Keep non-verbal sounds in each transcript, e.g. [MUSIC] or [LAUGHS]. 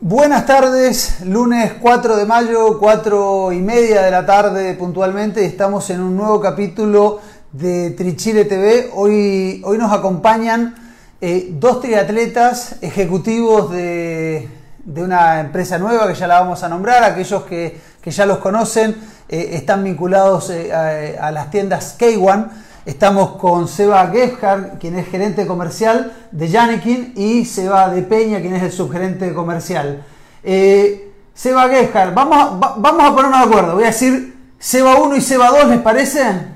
Buenas tardes, lunes 4 de mayo, 4 y media de la tarde puntualmente, estamos en un nuevo capítulo de Trichile TV. Hoy, hoy nos acompañan eh, dos triatletas ejecutivos de, una empresa nueva que ya la vamos a nombrar, aquellos que, ya los conocen, eh, están vinculados eh, a, a, las tiendas K1. Estamos con Seba Gebhard, quien es gerente comercial de Janekin, y Seba de Peña, quien es el subgerente comercial. Eh, Seba Gebhard, vamos a, vamos a ponernos de acuerdo. Voy a decir Seba 1 y Seba 2, ¿les parece?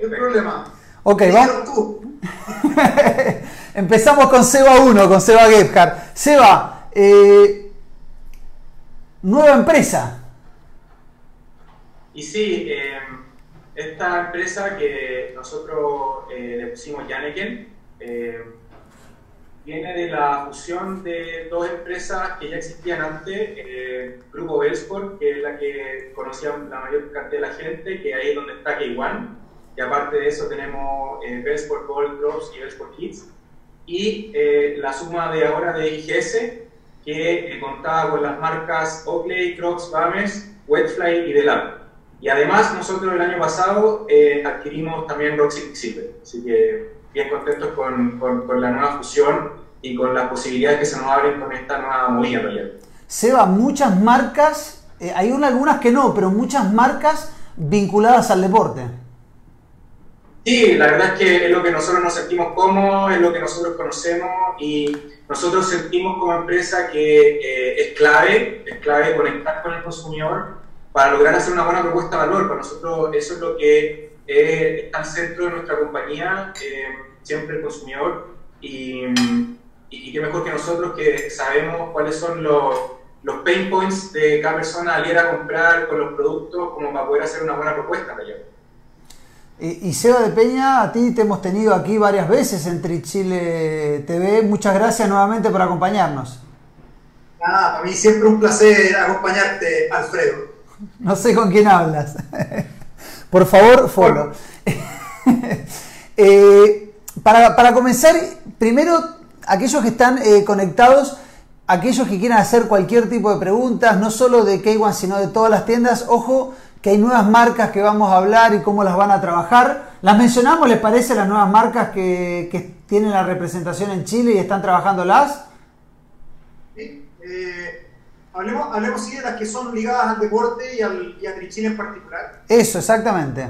¿Qué problema? Ok, vamos. [LAUGHS] Empezamos con Seba 1, con Seba Gebhard. Seba, eh, nueva empresa. Y sí, eh, esta empresa que nosotros eh, le pusimos Janeken eh, viene de la fusión de dos empresas que ya existían antes, eh, Grupo Bellsport, que es la que conocía la mayor cantidad de la gente, que ahí es donde está K1, y aparte de eso tenemos eh, Bellsport Gold Drops y Bellsport Kids, y la suma de ahora de IGS, que contaba con las marcas Oakley, Crocs, Bames, Wetfly y Delap. Y además nosotros el año pasado eh, adquirimos también Roxy Silver, así que bien contentos con, con, la nueva fusión y con las posibilidades que se nos abren con esta nueva movida. Seba, muchas marcas, eh, hay algunas que no, pero muchas marcas vinculadas al deporte. Sí, la verdad es que es lo que nosotros nos sentimos cómodos, es lo que nosotros conocemos y nosotros sentimos como empresa que eh, es clave, es clave conectar con el consumidor para lograr hacer una buena propuesta de valor. Para nosotros eso es lo que está al centro de nuestra compañía, eh, siempre el consumidor, y, y, qué mejor que nosotros que sabemos cuáles son los, los pain points de cada persona al ir a comprar con los productos como para poder hacer una buena propuesta para Y, Seba de Peña, a ti te hemos tenido aquí varias veces en Trichile TV. Muchas gracias nuevamente por acompañarnos. Nada, para mí siempre un placer acompañarte, Alfredo. No sé con quién hablas. [LAUGHS] Por favor, follow. [LAUGHS] Eh, para, comenzar, primero, aquellos que están eh, conectados, aquellos que quieran hacer cualquier tipo de preguntas, no solo de K1, sino de todas las tiendas, ojo que hay nuevas marcas que vamos a hablar y cómo las van a trabajar. ¿Las mencionamos, les parece, las nuevas marcas que, que tienen la representación en Chile y están trabajándolas? Sí. Eh, Hablemos, hablemos sí de las que son ligadas al deporte y, al, y a Trichín en particular. Eso, exactamente.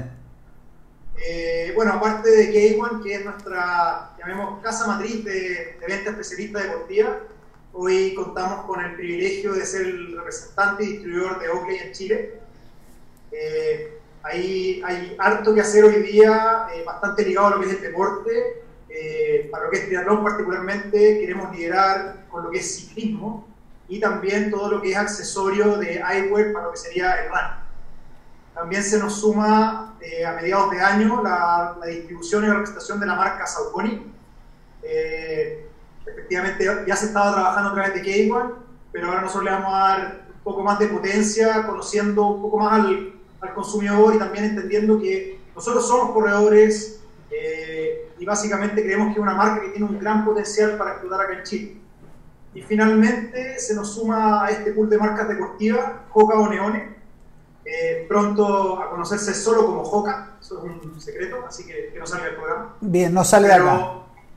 Eh, bueno, aparte de K1, que es nuestra, llamemos, casa matriz de, de venta especialista deportiva, hoy contamos con el privilegio de ser el representante y distribuidor de Oakley en Chile. Eh, hay, hay, harto que hacer hoy día, eh, bastante ligado a lo que es el deporte. para lo que es triatlón particularmente, queremos liderar con lo que es ciclismo y también todo lo que es accesorio de eyewear para lo que sería el run. También se nos suma eh, a mediados de año la, distribución y la representación de la marca Saucony. Eh, efectivamente ya se estaba trabajando a través de K1, pero ahora nosotros le vamos a dar un poco más de potencia, conociendo un poco más al, al consumidor y también entendiendo que nosotros somos corredores eh, y básicamente creemos que es una marca que tiene un gran potencial para explotar acá en Chile. Y finalmente se nos suma a este pool de marcas deportivas Joca o Neone, eh, pronto a conocerse solo como Joca, eso es un secreto, así que que no salga del programa. Bien, no sale de acá.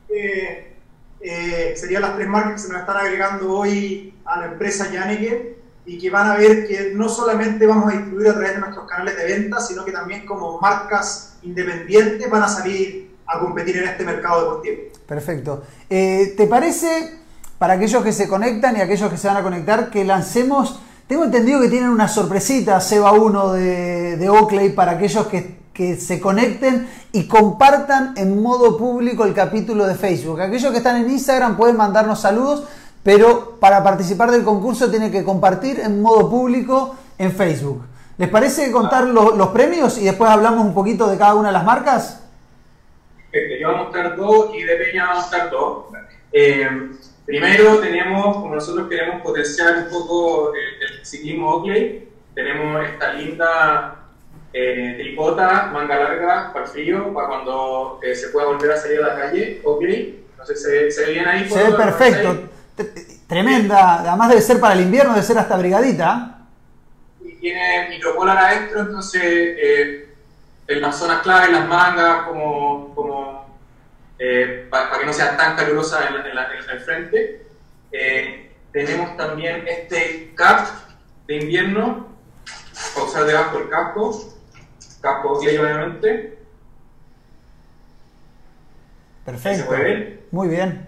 Eh, eh, serían las tres marcas que se nos están agregando hoy a la empresa Yaneke y que van a ver que no solamente vamos a distribuir a través de nuestros canales de venta, sino que también como marcas independientes van a salir a competir en este mercado deportivo. Perfecto. ¿Te parece para aquellos que se conectan y aquellos que se van a conectar, que lancemos. Tengo entendido que tienen una sorpresita, Seba 1 de, de Oakley, para aquellos que, se conecten y compartan en modo público el capítulo de Facebook. Aquellos que están en Instagram pueden mandarnos saludos, pero para participar del concurso tienen que compartir en modo público en Facebook. ¿Les parece contar los, premios y después hablamos un poquito de cada una de las marcas? Yo voy a mostrar dos y de Peña vamos a mostrar dos. Eh, Primero tenemos, como nosotros queremos potenciar un poco el, ciclismo Oakley, tenemos esta linda eh, tripota, manga larga, para el frío, para cuando eh, se pueda volver a salir a la calle, Oakley. No sé, ¿se, se ve bien ahí? Se ve perfecto. Tremenda, además debe ser para el invierno, debe ser hasta brigadita. Y tiene micropolar adentro, entonces eh, en las zonas clave, las mangas, como, como eh, para, que no sea tan calurosa en, el frente. Eh, tenemos también este cap de invierno, para usar debajo del casco, casco obviamente. Perfecto. Muy bien.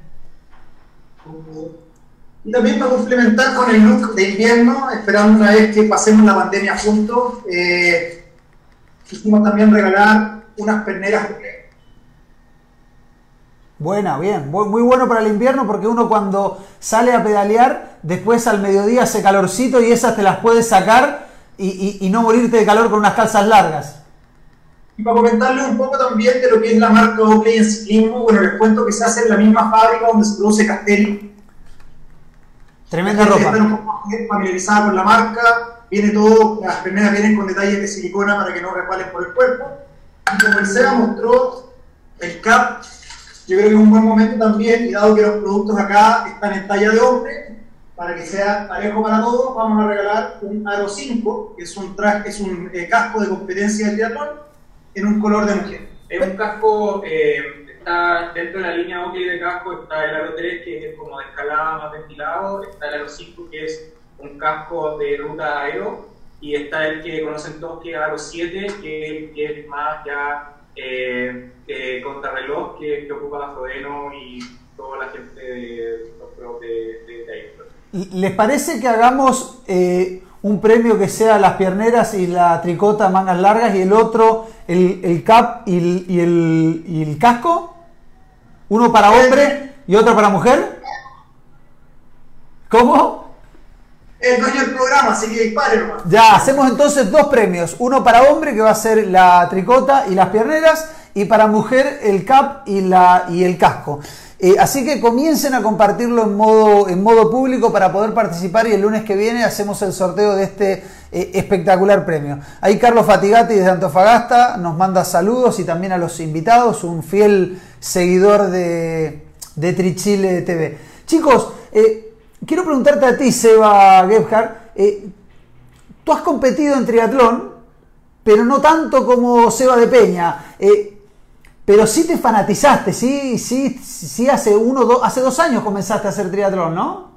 Y también para complementar con el look de invierno, esperando una vez que pasemos la pandemia juntos, eh, quisimos también regalar unas perneras Buena, bien, muy bueno para el invierno porque uno cuando sale a pedalear, después al mediodía hace calorcito y esas te las puedes sacar y, no morirte de calor con unas calzas largas. Y para comentarles un poco también de lo que es la marca Oakley en ciclismo, bueno, les cuento que se hace en la misma fábrica donde se produce Castelli. Tremenda ropa. Están un poco familiarizada con la marca, viene todo, las primeras vienen con detalles de silicona para que no resbalen por el cuerpo. Y como el SEA mostró, el CAP, yo creo que es un buen momento también, y dado que los productos acá están en talla de hombre, para que sea parejo para todos, vamos a regalar un Aro 5, que es un, traje, es un eh, casco de competencia de triatlón, en un color de mujer. Es un casco, eh, está dentro de la línea Oakley de casco, está el Aro 3, que es como de escalada más ventilado, está el Aro 5, que es un casco de ruta aero, y está el que conocen todos, que es Aro 7, que, es más ya eh, eh, contrarreloj, que, que ocupa la Frodeno y toda la gente de los de, de, de ahí. ¿Les parece que hagamos eh, un premio que sea las pierneras y la tricota mangas largas y el otro el, cap y el, casco? ¿Uno para hombre y otro para mujer? ¿Cómo? El dueño del programa, así que dispare hermano. Ya, hacemos entonces dos premios. Uno para hombre, que va a ser la tricota y las pierneras, y para mujer el cap y, la, y el casco. Eh, así que comiencen a compartirlo en modo, en modo público para poder participar y el lunes que viene hacemos el sorteo de este eh, espectacular premio. Ahí Carlos Fatigati desde Antofagasta nos manda saludos y también a los invitados, un fiel seguidor de, de Trichile TV. Chicos, eh, quiero preguntarte a ti, Seba Gebhardt, tú has competido en triatlón, pero no tanto como Seba de Peña. Pero sí te fanatizaste, sí, sí, sí hace uno, dos, hace dos años comenzaste a hacer triatlón, ¿no?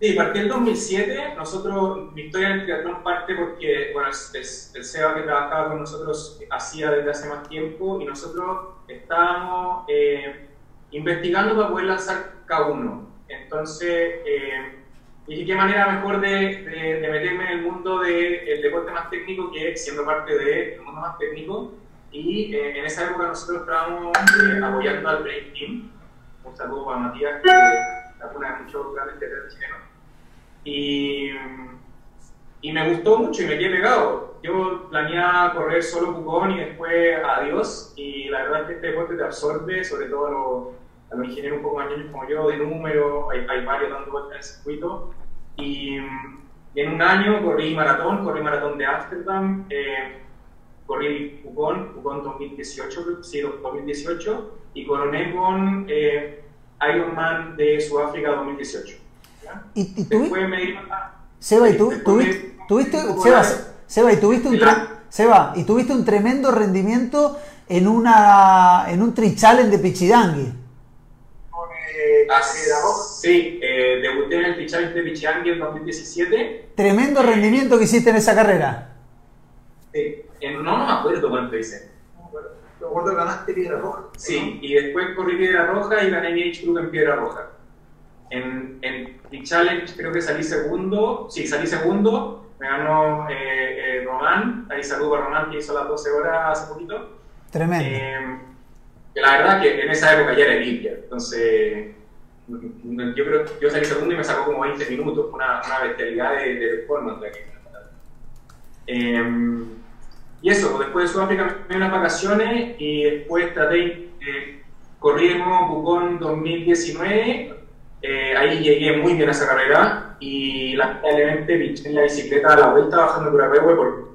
Sí, partí en 2007. Nosotros, mi historia en el triatlón parte porque, bueno, el, SEBA que trabajaba con nosotros hacía desde hace más tiempo y nosotros estábamos eh, investigando para poder lanzar K1. Entonces, eh, dije, ¿qué manera mejor de, de, meterme en el mundo del deporte más técnico que siendo parte del mundo más técnico? Y eh, en esa época nosotros estábamos eh, apoyando al Brain Team. Un saludo para Matías, que es una de muchos grandes teatros chilenos. Y, y me gustó mucho y me quedé pegado. Yo planeaba correr solo Pucón y después adiós. Y la verdad es que este deporte te absorbe, sobre todo los, a los ingenieros un poco más niños como yo, de número. Hay, hay varios dando vueltas en el circuito. Y, y, en un año corrí maratón, corrí maratón de Ámsterdam. Eh, corrí Pucón, Pucón 2018, sí, 2018, y coroné con eh, Ironman de Sudáfrica 2018. ¿Y, y Después me Seba, ¿y tú, tuviste, tuviste, Seba, Seba, ¿y tuviste un Seba, y tuviste un tremendo rendimiento en una en un trichallenge de Pichidangui. Eh, sí, eh, debuté en el trichallenge de Pichidangui en 2017. Tremendo rendimiento que hiciste en esa carrera. Sí no, me acuerdo cuánto hice. Me acuerdo que ganaste Piedra Roja. Sí, y después corrí Piedra Roja y gané mi Age Group en Piedra Roja. En, en Challenge creo que salí segundo, sí, salí segundo, me ganó eh, eh, Román, ahí saludo a Román que hizo las 12 horas hace poquito. Tremendo. Eh, la verdad que en esa época ya era limpia, entonces yo creo yo salí segundo y me sacó como 20 minutos, una, una bestialidad de, de performance de aquí. Eh, y eso, pues, después de Sudáfrica me fui unas vacaciones y después traté, eh, corrí en Pucón 2019, eh, ahí llegué muy bien a esa carrera y lamentablemente pinché en la bicicleta a la vuelta bajando por Arregüe por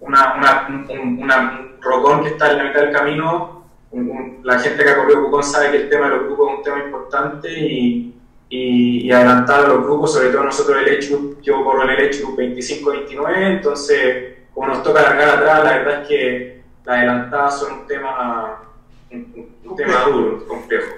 una, una, un, una, rocón que está en la mitad del camino. La gente que ha corrido Pucón sabe que el tema de los grupos es un tema importante y, y, adelantar a los grupos, sobre todo nosotros el Edge yo corro en el Edge 25-29, entonces como nos toca largar atrás, la verdad es que las adelantadas son un tema, un, tema duro, complejo.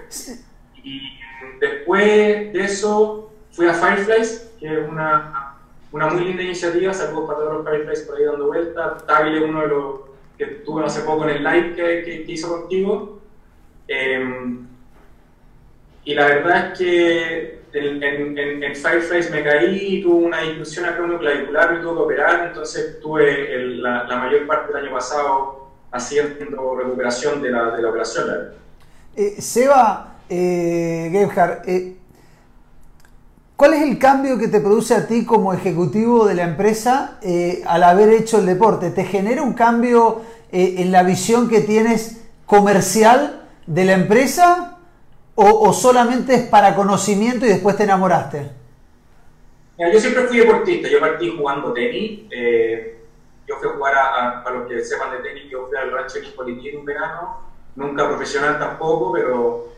Y después de eso fui a Fireflies, que es una, una muy linda iniciativa, saludos para todos los Fireflies por ahí dando vuelta, Tagle uno de los que tuve hace poco en el live que, que, hizo contigo. Em, y la verdad es que en, en, en, Fireflies me caí, tuve una discusión clavicular, y tuve que operar, entonces tuve la, mayor parte del año pasado haciendo recuperación de la, operación. Eh, Seba, eh, eh, ¿cuál es el cambio que te produce a ti como ejecutivo de la empresa eh, al haber hecho el deporte? ¿Te genera un cambio en la visión que tienes comercial de la empresa o, solamente es para conocimiento y después te enamoraste? yo siempre fui deportista, yo partí jugando tenis, eh, yo fui a jugar, a, para los que sepan de tenis, yo fui al rancho de un verano, nunca profesional tampoco, pero,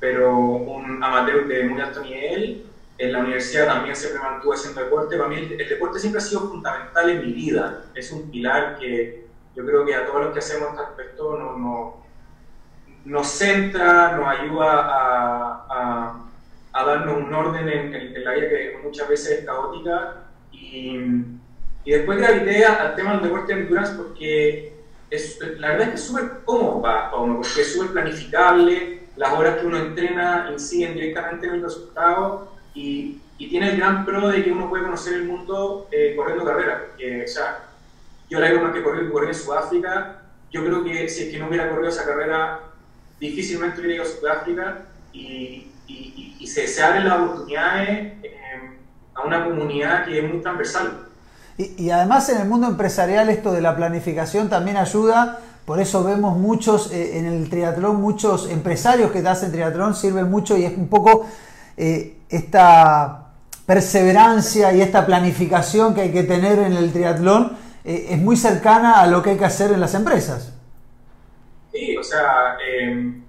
pero un amateur de muy alto nivel. En la universidad también siempre mantuve haciendo deporte. Para mí el, el, deporte siempre ha sido fundamental en mi vida. Es un pilar que yo creo que a todos los que hacemos este aspecto no, no, nos centra, nos ayuda a, a, darnos un orden en, la vida que muchas veces es caótica. Y, y después gravité al tema del deporte de endurance porque es, la verdad es que es súper cómodo para, uno, porque es súper planificable, las horas que uno entrena inciden directamente en el resultado y, y, tiene el gran pro de que uno puede conocer el mundo eh, corriendo carreras. o sea, yo la más que corrí, corrí en Sudáfrica, yo creo que si es que no hubiera corrido esa carrera difícilmente hubiera ido a Sudáfrica y, se, se, abren las oportunidades eh, a una comunidad que es muy transversal. Y, además en el mundo empresarial esto de la planificación también ayuda, por eso vemos muchos eh, en el triatlón, muchos empresarios que hacen triatlón sirven mucho y es un poco esta perseverancia y esta planificación que hay que tener en el triatlón es muy cercana a lo que hay que hacer en las empresas. Sí, o sea, em,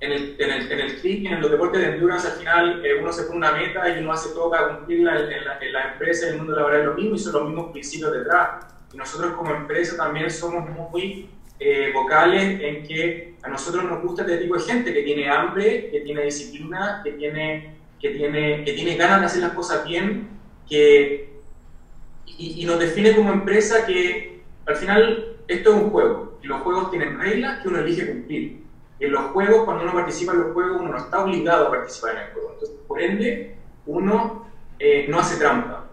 en el, en, el, en el en los deportes de endurance, al final eh, uno se pone una meta y uno hace todo para cumplirla en, la, en la empresa, en el mundo laboral lo mismo y son los mismos principios detrás. Y nosotros como empresa también somos muy eh, vocales en que a nosotros nos gusta este tipo de gente que tiene hambre, que tiene disciplina, que tiene, que tiene, que tiene ganas de hacer las cosas bien, que, y, nos define como empresa que al final esto es un juego y los juegos tienen reglas que uno elige cumplir. En los juegos, cuando uno participa en los juegos, uno no está obligado a participar en el juego. Entonces, por ende, uno eh, no hace trampa.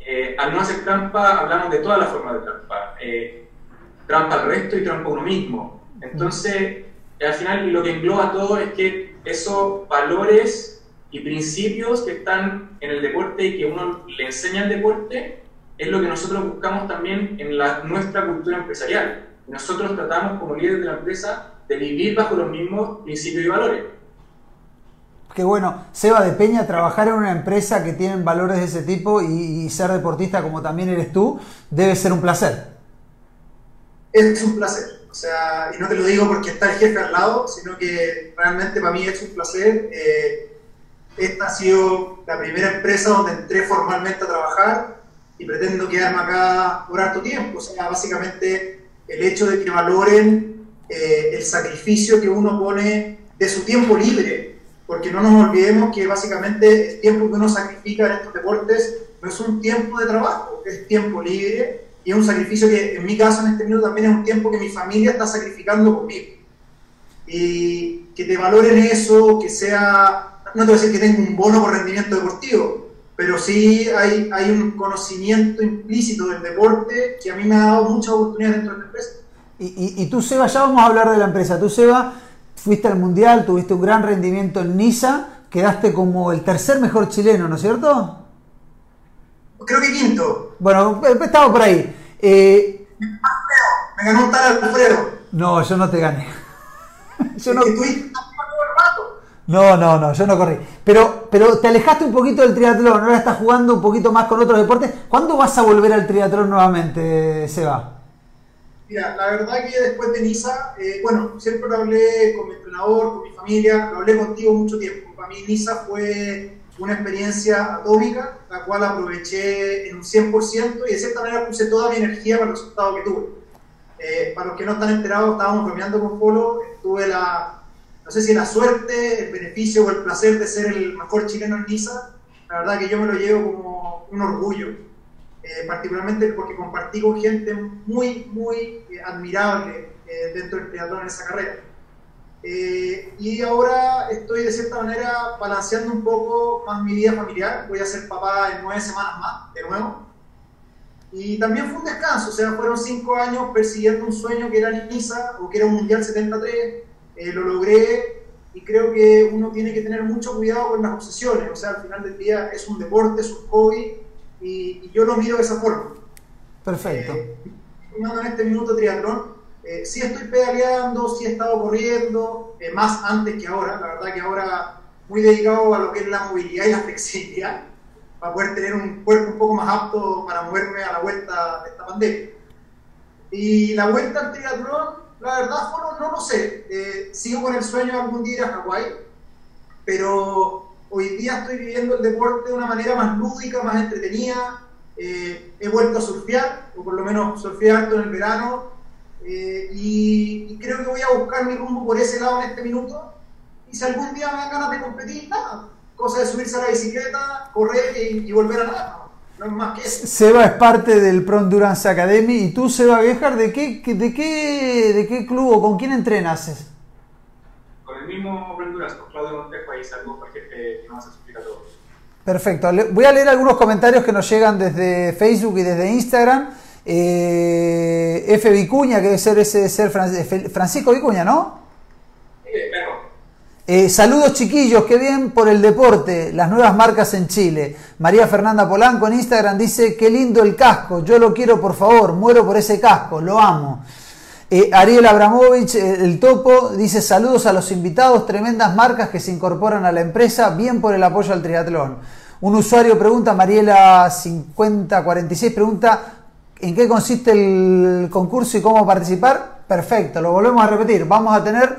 Eh, al no hacer trampa, hablamos de todas las formas de trampa. Eh, trampa al resto y trampa a uno mismo. Entonces, al final, lo que engloba todo es que esos valores y principios que están en el deporte y que uno le enseña al deporte, es lo que nosotros buscamos también en la, nuestra cultura empresarial. Nosotros tratamos como líderes de la empresa de vivir bajo los mismos principios y valores. Qué bueno, Seba de Peña, trabajar en una empresa que tiene valores de ese tipo y, ser deportista como también eres tú, debe ser un placer. Es un placer, sea, y no te lo digo porque está el jefe al lado, sino que realmente para mí es un placer. Eh, esta ha sido la primera empresa donde entré formalmente a trabajar y pretendo quedarme acá por harto tiempo. O sea, básicamente el hecho de que valoren eh, el sacrificio que uno pone de su tiempo libre, porque no nos olvidemos que básicamente el tiempo que uno sacrifica en estos deportes no es un tiempo de trabajo, es tiempo libre y es un sacrificio que en mi caso en este minuto también es un tiempo que mi familia está sacrificando conmigo. Y que te valoren eso, que sea, no te voy a decir que tenga un bono por rendimiento deportivo, pero sí hay, hay un conocimiento implícito del deporte que a mí me ha dado mucha oportunidad dentro de la empresa. Y, y, tú, Seba, ya vamos a hablar de la empresa. Tú, Seba, fuiste al Mundial, tuviste un gran rendimiento en Niza, quedaste como el tercer mejor chileno, ¿no es cierto? Creo que quinto. Bueno, eh, estaba por ahí. Eh, me ganó un tal Alfredo. No, yo no te gané. [LAUGHS] yo no... No, no, no, yo no corrí. Pero, pero te alejaste un poquito del triatlón, ahora estás jugando un poquito más con otros deportes. ¿Cuándo vas a volver al triatlón nuevamente, Seba? Mira, la verdad que después de Niza, eh, bueno, siempre lo hablé con mi entrenador, con mi familia, lo hablé contigo mucho tiempo. Para mí Niza fue una experiencia atómica, la cual aproveché en un 100% y de cierta manera puse toda mi energía para el resultado que tuve. Eh, para los que no están enterados, estábamos bromeando con Polo, tuve la, no sé si la suerte, el beneficio o el placer de ser el mejor chileno en Niza. La verdad que yo me lo llevo como un orgullo eh, particularmente porque compartí con gente muy, muy eh, admirable eh, dentro del triatlón en esa carrera. Y ahora estoy de cierta manera balanceando un poco más mi vida familiar. Voy a ser papá en nueve semanas más, de nuevo. Y también fue un descanso, o sea, fueron cinco años persiguiendo un sueño que era Niza o que era un Mundial 73. lo logré y creo que uno tiene que tener mucho cuidado con las obsesiones. O sea, al final del día es un deporte, es un hobby y, yo lo miro de esa forma. Perfecto. Eh, en este minuto triatlón, eh, sí estoy pedaleando, sí he estado corriendo, eh, más antes que ahora, la verdad que ahora muy dedicado a lo que es la movilidad y la [LAUGHS] flexibilidad, para poder tener un cuerpo un poco más apto para moverme a la vuelta de esta pandemia. Y la vuelta al triatlón, la verdad, no, lo sé. Eh, sigo con el sueño de algún día ir a Hawái, pero hoy día estoy viviendo el deporte de una manera más lúdica, más entretenida. Eh, he vuelto a surfear, o por lo menos surfear harto en el verano, eh, y, creo que voy a buscar mi rumbo por ese lado en este minuto. Y si algún día me dan ganas de competir, nada, cosa de subirse a la bicicleta, correr y, volver a nada. No es más que eso. Seba es parte del Pro Endurance Academy. ¿Y tú, Seba Guejar, de qué, de qué, de qué club o con quién entrenas? Con el mismo Pro Endurance, con Claudio Montejo, ahí salgo Perfecto. Voy a leer algunos comentarios que nos llegan desde Facebook y desde Instagram. Eh, F. Vicuña, que debe ser ese ser Francisco Vicuña, ¿no? Sí. Eh, saludos chiquillos, qué bien por el deporte, las nuevas marcas en Chile. María Fernanda Polanco en Instagram dice, qué lindo el casco, yo lo quiero por favor, muero por ese casco, lo amo. Eh, Ariel Abramovich, eh, el topo, dice saludos a los invitados, tremendas marcas que se incorporan a la empresa, bien por el apoyo al triatlón. Un usuario pregunta, Mariela5046 pregunta, ¿en qué consiste el concurso y cómo participar? Perfecto, lo volvemos a repetir. Vamos a tener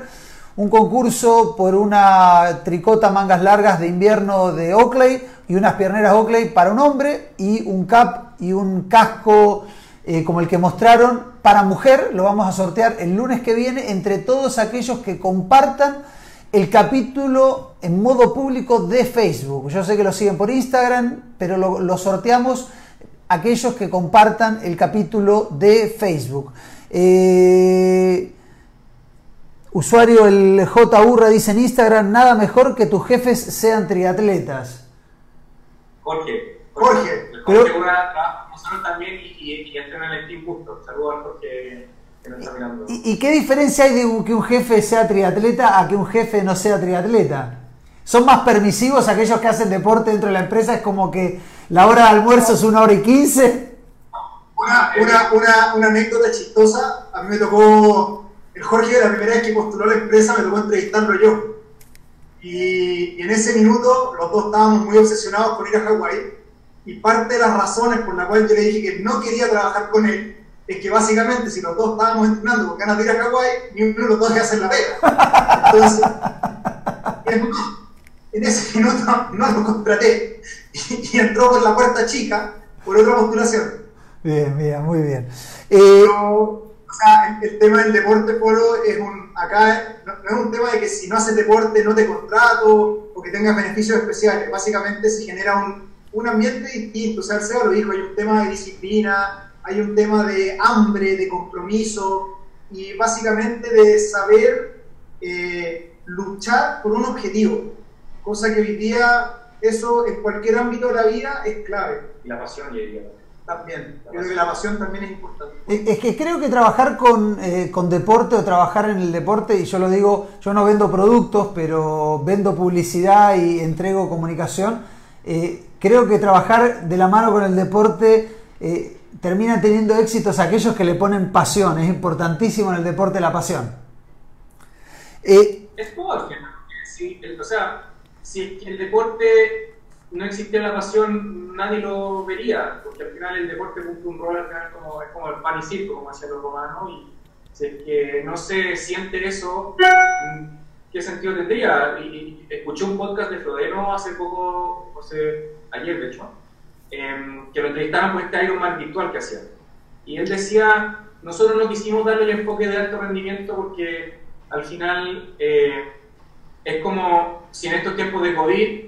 un concurso por una tricota mangas largas de invierno de Oakley y unas pierneras Oakley para un hombre y un cap y un casco eh, como el que mostraron para mujer, lo vamos a sortear el lunes que viene entre todos aquellos que compartan el capítulo en modo público de Facebook. Yo sé que lo siguen por Instagram, pero lo, sorteamos aquellos que compartan el capítulo de Facebook. Eh, usuario el J. Urra dice en Instagram, nada mejor que tus jefes sean triatletas. Jorge. Jorge. Jorge Urra nosotros también y, y, y en el Team Justo. Saludos a Jorge que nos está mirando. ¿Y, qué diferencia hay de que un jefe sea triatleta a que un jefe no sea triatleta? ¿Son más permisivos aquellos que hacen deporte dentro de la empresa? ¿Es como que la hora de almuerzo es una hora y quince? Una, anécdota chistosa. A mí me tocó, el Jorge, la primera vez que postuló la empresa, me tocó entrevistarlo yo. Y, y en ese minuto los dos estábamos muy obsesionados con ir a Hawái y parte de las razones por las cuales yo le dije que no quería trabajar con él es que básicamente si los dos estábamos entrenando con ganas de ir a Hawái, ni uno de los dos que hacer la pega. Entonces, [LAUGHS] en ese minuto no lo contraté [LAUGHS] y, entró por la puerta chica por otra postulación. Bien, bien, muy bien. Eh, o sea, el, tema del deporte polo es un, acá no, no, es un tema de que si no haces deporte no te contrato o que tengas beneficios especiales. Básicamente se genera un, un ambiente distinto. O sea, el SEO lo dijo, hay un tema de disciplina, hay un tema de hambre, de compromiso y básicamente de saber eh, luchar por un objetivo. Cosa que hoy día, eso en cualquier ámbito de la vida es clave. Y la pasión, y También, creo que la pasión también es importante. Es que creo que trabajar con, eh, con, deporte o trabajar en el deporte, y yo lo digo, yo no vendo productos, pero vendo publicidad y entrego comunicación, eh, creo que trabajar de la mano con el deporte eh, termina teniendo éxitos aquellos que le ponen pasión. Es importantísimo en el deporte la pasión. Eh, es todo, sí, o sea, si el deporte no existiera la pasión, nadie lo vería, porque al final el deporte cumple un rol, al final como, es como el pan y circo, como decían los romanos, y si es que no se siente eso, ¿qué sentido tendría? Y, escuché un podcast de Frodeno hace poco, o sea, ayer de hecho, em, que lo entrevistaron por este Ironman virtual que hacía. Y él decía, nosotros no quisimos darle el enfoque de alto rendimiento porque al final eh, es como si en estos tiempos de COVID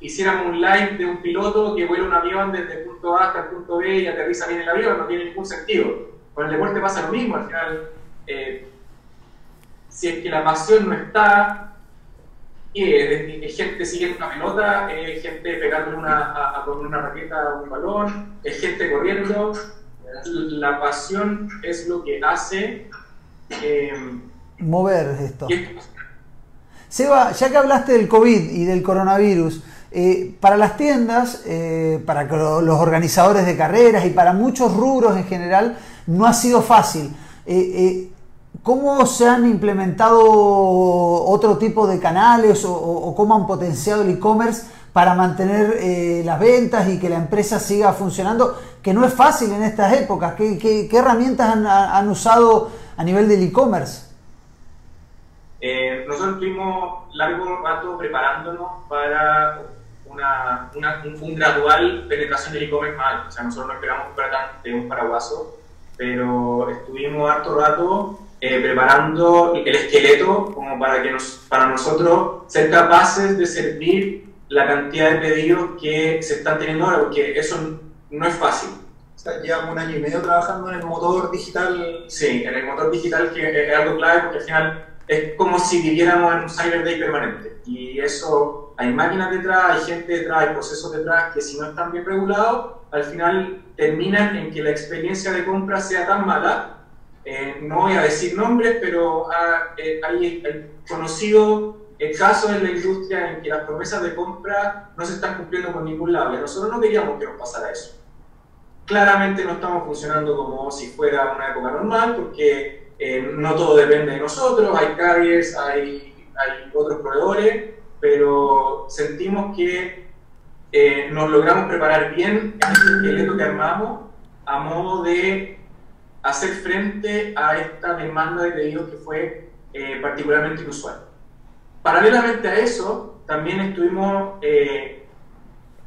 hiciéramos un live de un piloto que vuela un avión desde el punto A hasta el punto B y aterriza bien el avión, no tiene ningún sentido. Con el deporte pasa lo mismo, al final, eh, si es que la pasión no está, es, gente siguiendo una pelota, es gente pegando una, con una raqueta a un balón, es gente corriendo. La pasión es lo que hace eh, mover esto. Seba, ya que hablaste del COVID y del coronavirus, eh, para las tiendas, eh, para los organizadores de carreras y para muchos rubros en general, no ha sido fácil. Eh, ¿Cómo se han implementado otro tipo de canales o, cómo han potenciado el e-commerce para mantener las ventas y que la empresa siga funcionando? Que no es fácil en estas épocas. ¿Qué, herramientas han, usado a nivel del e-commerce? Nosotros estuvimos largo rato preparándonos para una, una un, gradual penetración del e-commerce mal. O sea, nosotros no esperamos para tan de un paraguaso, pero estuvimos harto rato eh, preparando el esqueleto como para que nos, para nosotros ser capaces de servir la cantidad de pedidos que se están teniendo ahora, porque eso no es fácil. O sea, llevamos un año y medio trabajando en el motor digital. Sí, en el motor digital que es algo clave porque al final es como si viviéramos en un Cyber Day permanente. Y eso, hay máquinas detrás, hay gente detrás, hay procesos detrás que si no están bien regulados, al final terminan en que la experiencia de compra sea tan mala. Eh, no voy a decir nombres, pero eh, hay, conocido casos en la industria en que las promesas de compra no se están cumpliendo por ningún lado. Y nosotros no queríamos que nos pasara eso. Claramente no estamos funcionando como si fuera una época normal, porque eh, no todo depende de nosotros, hay carriers, hay, hay otros proveedores, pero sentimos que eh, nos logramos preparar bien en este que armamos a modo de hacer frente a esta demanda de pedidos que fue eh, particularmente inusual. Paralelamente a eso, también estuvimos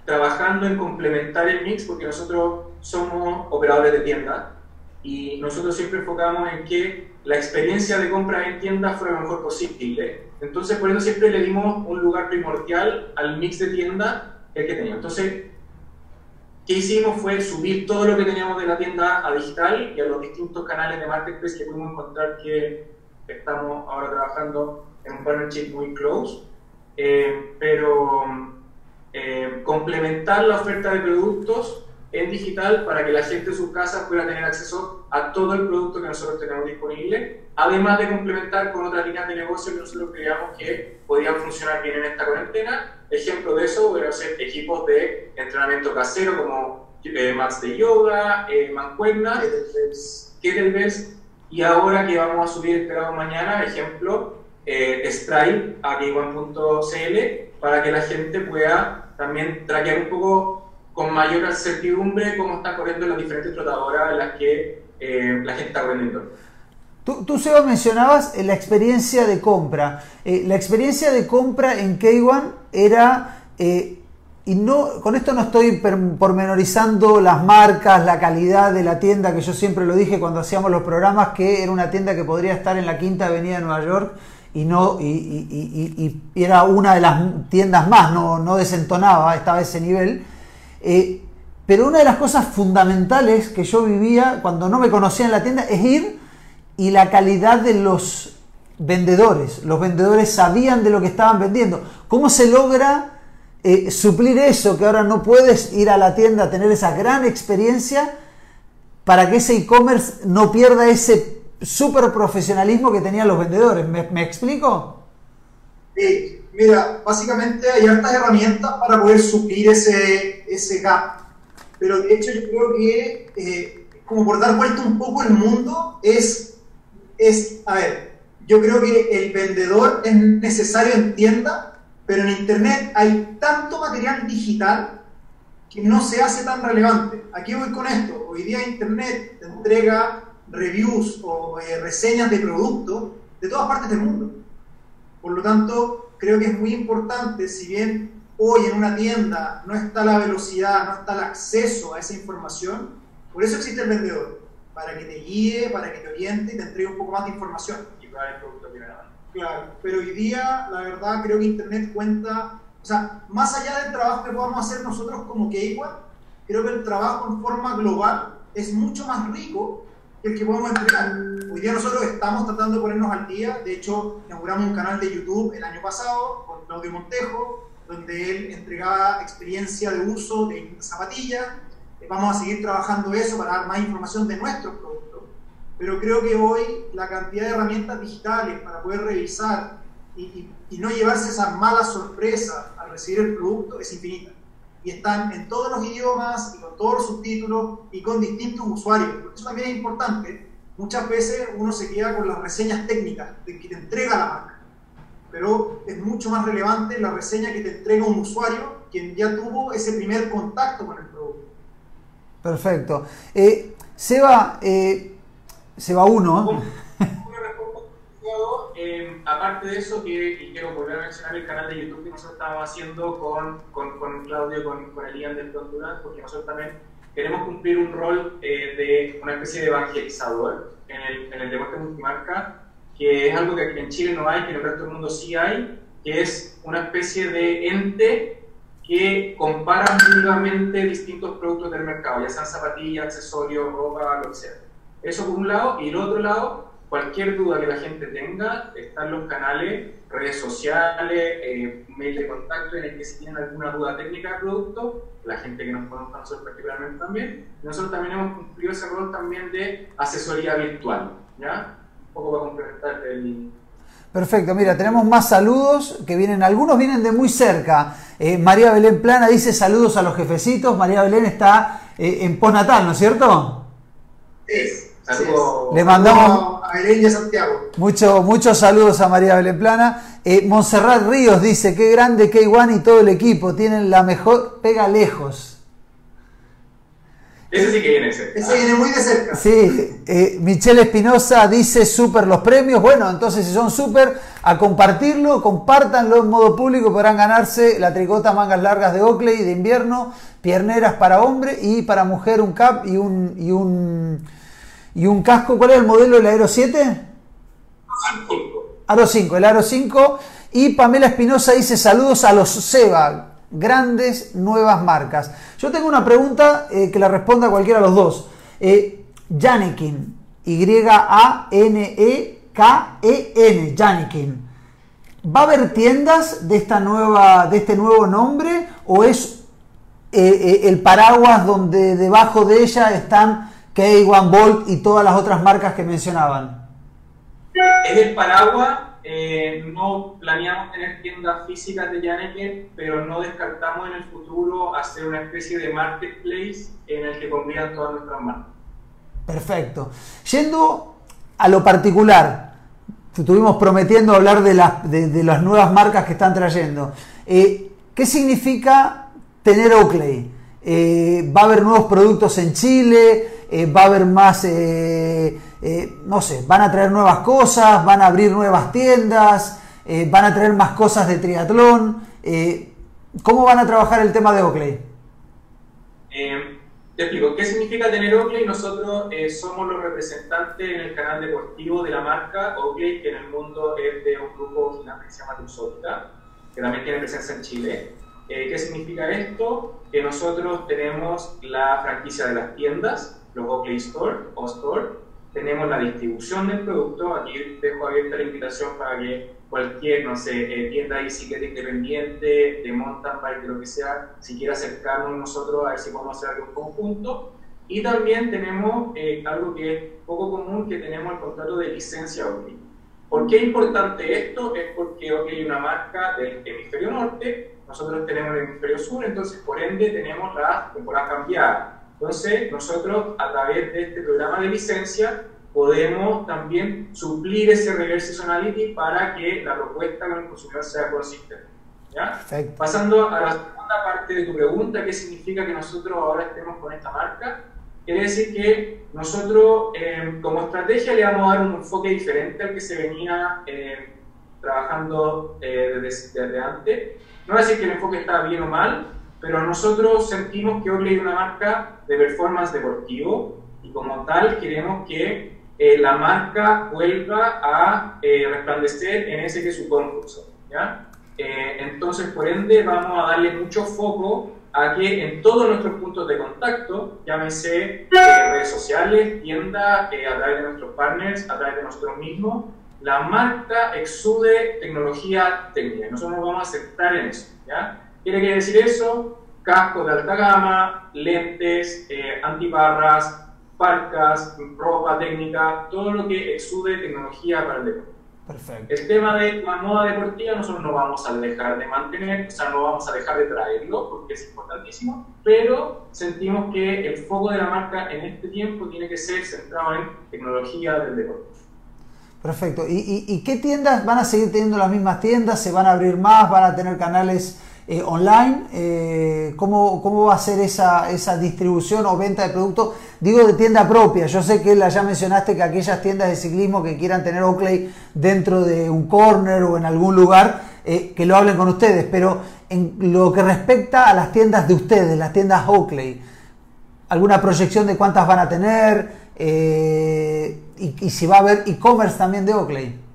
trabajando en complementar el mix porque nosotros somos operadores de tienda y nosotros siempre enfocamos en que la experiencia de compra en tienda fuera lo mejor posible. Entonces, por eso siempre le dimos un lugar primordial al mix de tienda el que teníamos. Entonces, ¿qué hicimos? Fue subir todo lo que teníamos de la tienda a digital y a los distintos canales de marketplace que pudimos encontrar que estamos ahora trabajando en un partnership muy close. Eh, pero eh, complementar la oferta de productos en digital para que la gente en sus casas pueda tener acceso a todo el producto que nosotros tenemos disponible, además de complementar con otras líneas de negocio que nosotros creíamos que podían funcionar bien en esta cuarentena. Ejemplo de eso a ser equipos de entrenamiento casero como eh, mats de yoga, eh, mancuernas, kettlebells, y ahora que vamos a subir esperado mañana, ejemplo, eh, Stripe a k1.cl para que la gente pueda también traquear un poco con mayor certidumbre cómo están corriendo las diferentes trotadoras en las que eh, la gente está corriendo. Tú, tú Seba, mencionabas eh, la experiencia de compra. Eh, la experiencia de compra en K1 era, y no, con esto no estoy pormenorizando las marcas, la calidad de la tienda, que yo siempre lo dije cuando hacíamos los programas, que era una tienda que podría estar en la Quinta Avenida de Nueva York y, no, y, era una de las tiendas más, no, no desentonaba, estaba a ese nivel. Eh, pero una de las cosas fundamentales que yo vivía cuando no me conocía en la tienda es ir y la calidad de los vendedores. Los vendedores sabían de lo que estaban vendiendo. ¿Cómo se logra eh, suplir eso? Que ahora no puedes ir a la tienda a tener esa gran experiencia para que ese e-commerce no pierda ese super profesionalismo que tenían los vendedores. ¿Me, me explico? Sí, Mira, básicamente hay hartas herramientas para poder suplir ese, ese gap. Pero de hecho yo creo que, eh, como por dar vuelta un poco el mundo, es, es, a ver, yo creo que el vendedor es necesario en tienda pero en Internet hay tanto material digital que no se hace tan relevante. Aquí voy con esto. Hoy día Internet te entrega reviews o eh, reseñas de productos de todas partes del mundo. Por lo tanto, creo que es muy importante, si bien hoy en una tienda no está la velocidad, no está el acceso a esa información, por eso existe el vendedor, para que te guíe, para que te oriente y te entregue un poco más de información. Y para el producto que Claro, pero hoy día, la verdad, creo que Internet cuenta, o sea, más allá del trabajo que podamos hacer nosotros como K1, creo que el trabajo en forma global es mucho más rico el que podemos entregar. Hoy día nosotros estamos tratando de ponernos al día, de hecho, inauguramos un canal de YouTube el año pasado con Claudio Montejo, donde él entregaba experiencia de uso de zapatillas. Vamos a seguir trabajando eso para dar más información de nuestros productos pero creo que hoy la cantidad de herramientas digitales para poder revisar y, no llevarse esas malas sorpresas al recibir el producto es infinita y están en todos los idiomas y con todos los subtítulos y con distintos usuarios. Eso también es importante. Muchas veces uno se queda con las reseñas técnicas de que te entrega la marca, pero es mucho más relevante la reseña que te entrega un usuario quien ya tuvo ese primer contacto con el producto. Perfecto. Eh, Seba, eh, Seba 1. Em, aparte de eso, que y quiero volver a mencionar el canal de YouTube que nosotros estábamos haciendo con, con, con Claudio, con, con Elian del Honduras, porque nosotros también queremos cumplir un rol eh, de una especie de evangelizador en el, en el deporte multimarca, que es algo que aquí en Chile no hay, que en el resto del mundo sí hay, que es una especie de ente que compara vivamente distintos productos del mercado, ya sean zapatillas, accesorios, ropa, lo que sea. Eso por un lado, y el otro lado cualquier duda que la gente tenga, están los canales, redes sociales, eh, mail de contacto en el que si tienen alguna duda técnica del producto, la gente que nos conozca nosotros particularmente también. Nosotros también hemos cumplido ese rol también de asesoría virtual, ¿ya? Un poco para complementar el... Perfecto, mira, tenemos más saludos que vienen, algunos vienen de muy cerca. Eh, María Belén Plana dice saludos a los jefecitos. María Belén está eh, en postnatal, ¿no es cierto? Sí. Le mandamos a Belén Santiago. muchos saludos a María Belén Plana. Eh, Montserrat Ríos dice, qué grande K1 y todo el equipo, tienen la mejor pega lejos. Ese sí que viene ese. Ese viene muy de cerca. Sí, eh, Michelle Espinosa dice super los premios. Bueno, entonces si son super, a compartirlo, compártanlo en modo público, podrán ganarse la tricota mangas largas de Oakley de invierno, pierneras para hombre y para mujer un cap y un, y un ¿Y un casco? ¿Cuál es el modelo del Aero 7? Aro 5, el Aro 5. Y Pamela Espinosa dice saludos a los Seba, grandes nuevas marcas. Yo tengo una pregunta eh, que la responda cualquiera de los dos. Eh, Y-A-N-E-K-E-N, Janekin. ¿Va a haber tiendas de, esta nueva, de este nuevo nombre o es eh, el paraguas donde debajo de ella están K1 Bolt y todas las otras marcas que mencionaban. Es el paraguas, eh, no planeamos tener tiendas físicas de Janeke, pero no descartamos en el futuro hacer una especie de marketplace en el que convivan todas nuestras marcas. Perfecto. Yendo a lo particular, estuvimos prometiendo hablar de las, de, las nuevas marcas que están trayendo. Eh, ¿Qué significa tener Oakley? Eh, ¿Va a haber nuevos productos en Chile? Eh, va a haber más, eh, eh, no sé, van a traer nuevas cosas, van a abrir nuevas tiendas, van a traer más cosas de triatlón. ¿Cómo van a trabajar el tema de Oakley? te explico, ¿qué significa tener Oakley? Nosotros somos los representantes en el canal deportivo de la marca Oakley, que en el mundo es de un grupo que se llama Luxótica, que también tiene presencia en Chile. ¿Qué significa esto? Que nosotros tenemos la franquicia de las tiendas, los Oakley Store o Store, tenemos la distribución del producto. Aquí dejo abierta la invitación para que cualquier, no sé, eh, tienda de bicicleta independiente, de mountain bike, de lo que sea, si quiera acercarnos nosotros a ver si podemos hacer algo en conjunto. Y también tenemos eh, algo que es poco común, que tenemos el contrato de licencia Oakley. ¿Por qué es importante esto? Es porque Oakley es una marca del hemisferio norte, nosotros tenemos el hemisferio sur, entonces por ende tenemos la temporada cambiada entonces, nosotros a través de este programa de licencia podemos también suplir ese reverse seasonality para que la propuesta con el consumidor sea consistente. ¿ya? Pasando a la segunda parte de tu pregunta, ¿qué significa que nosotros ahora estemos con esta marca? Quiere decir que nosotros eh, como estrategia le vamos a dar un enfoque diferente al que se venía eh, trabajando eh, desde, antes. No voy a decir que el enfoque está bien o mal, pero nosotros sentimos que Oakley es una marca de performance deportivo y como tal queremos que la marca vuelva a resplandecer en ese que es su concurso. ¿ya? entonces, por ende, vamos a darle mucho foco a que en todos nuestros puntos de contacto, llámese eh, redes sociales, tiendas, eh, a través de nuestros partners, a través de nosotros mismos, la marca exude tecnología técnica. Nosotros nos vamos a aceptar en eso. ¿ya? ¿Quiere decir eso? Cascos de alta gama, lentes, eh, antiparras, parcas, ropa técnica, todo lo que exude tecnología para el deporte. El tema de la moda deportiva nosotros no vamos a dejar de mantener, o sea, no vamos a dejar de traerlo porque es importantísimo, pero sentimos que el foco de la marca en este tiempo tiene que ser centrado en tecnología del deporte. Perfecto. ¿Y, qué tiendas van a seguir teniendo las mismas tiendas? ¿Se van a abrir más? ¿Van a tener canales eh, online? Eh, ¿cómo, ¿cómo, va a ser esa, esa distribución o venta de productos? Digo de tienda propia, yo sé que ya mencionaste que aquellas tiendas de ciclismo que quieran tener Oakley dentro de un corner o en algún lugar, eh, que lo hablen con ustedes, pero en lo que respecta a las tiendas de ustedes, las tiendas Oakley, ¿alguna proyección de cuántas van a tener? Y, si va a haber e-commerce también de Oakley.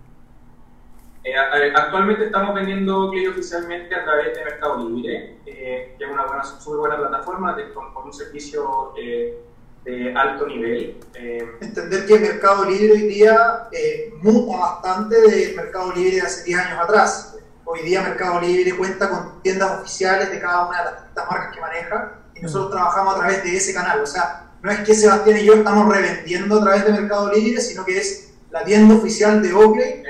Eh, actualmente estamos vendiendo Oakley oficialmente a través de Mercado Libre, que es una buena, super buena plataforma de, con, un servicio de alto nivel. Eh, Entender que el Mercado Libre hoy día eh, muta bastante del Mercado Libre de hace 10 años atrás. Hoy día Mercado Libre cuenta con tiendas oficiales de cada una de las marcas que maneja y nosotros trabajamos a través de ese canal. O sea, no es que Sebastián y yo estamos revendiendo a través de Mercado Libre, sino que es la tienda oficial de Oakley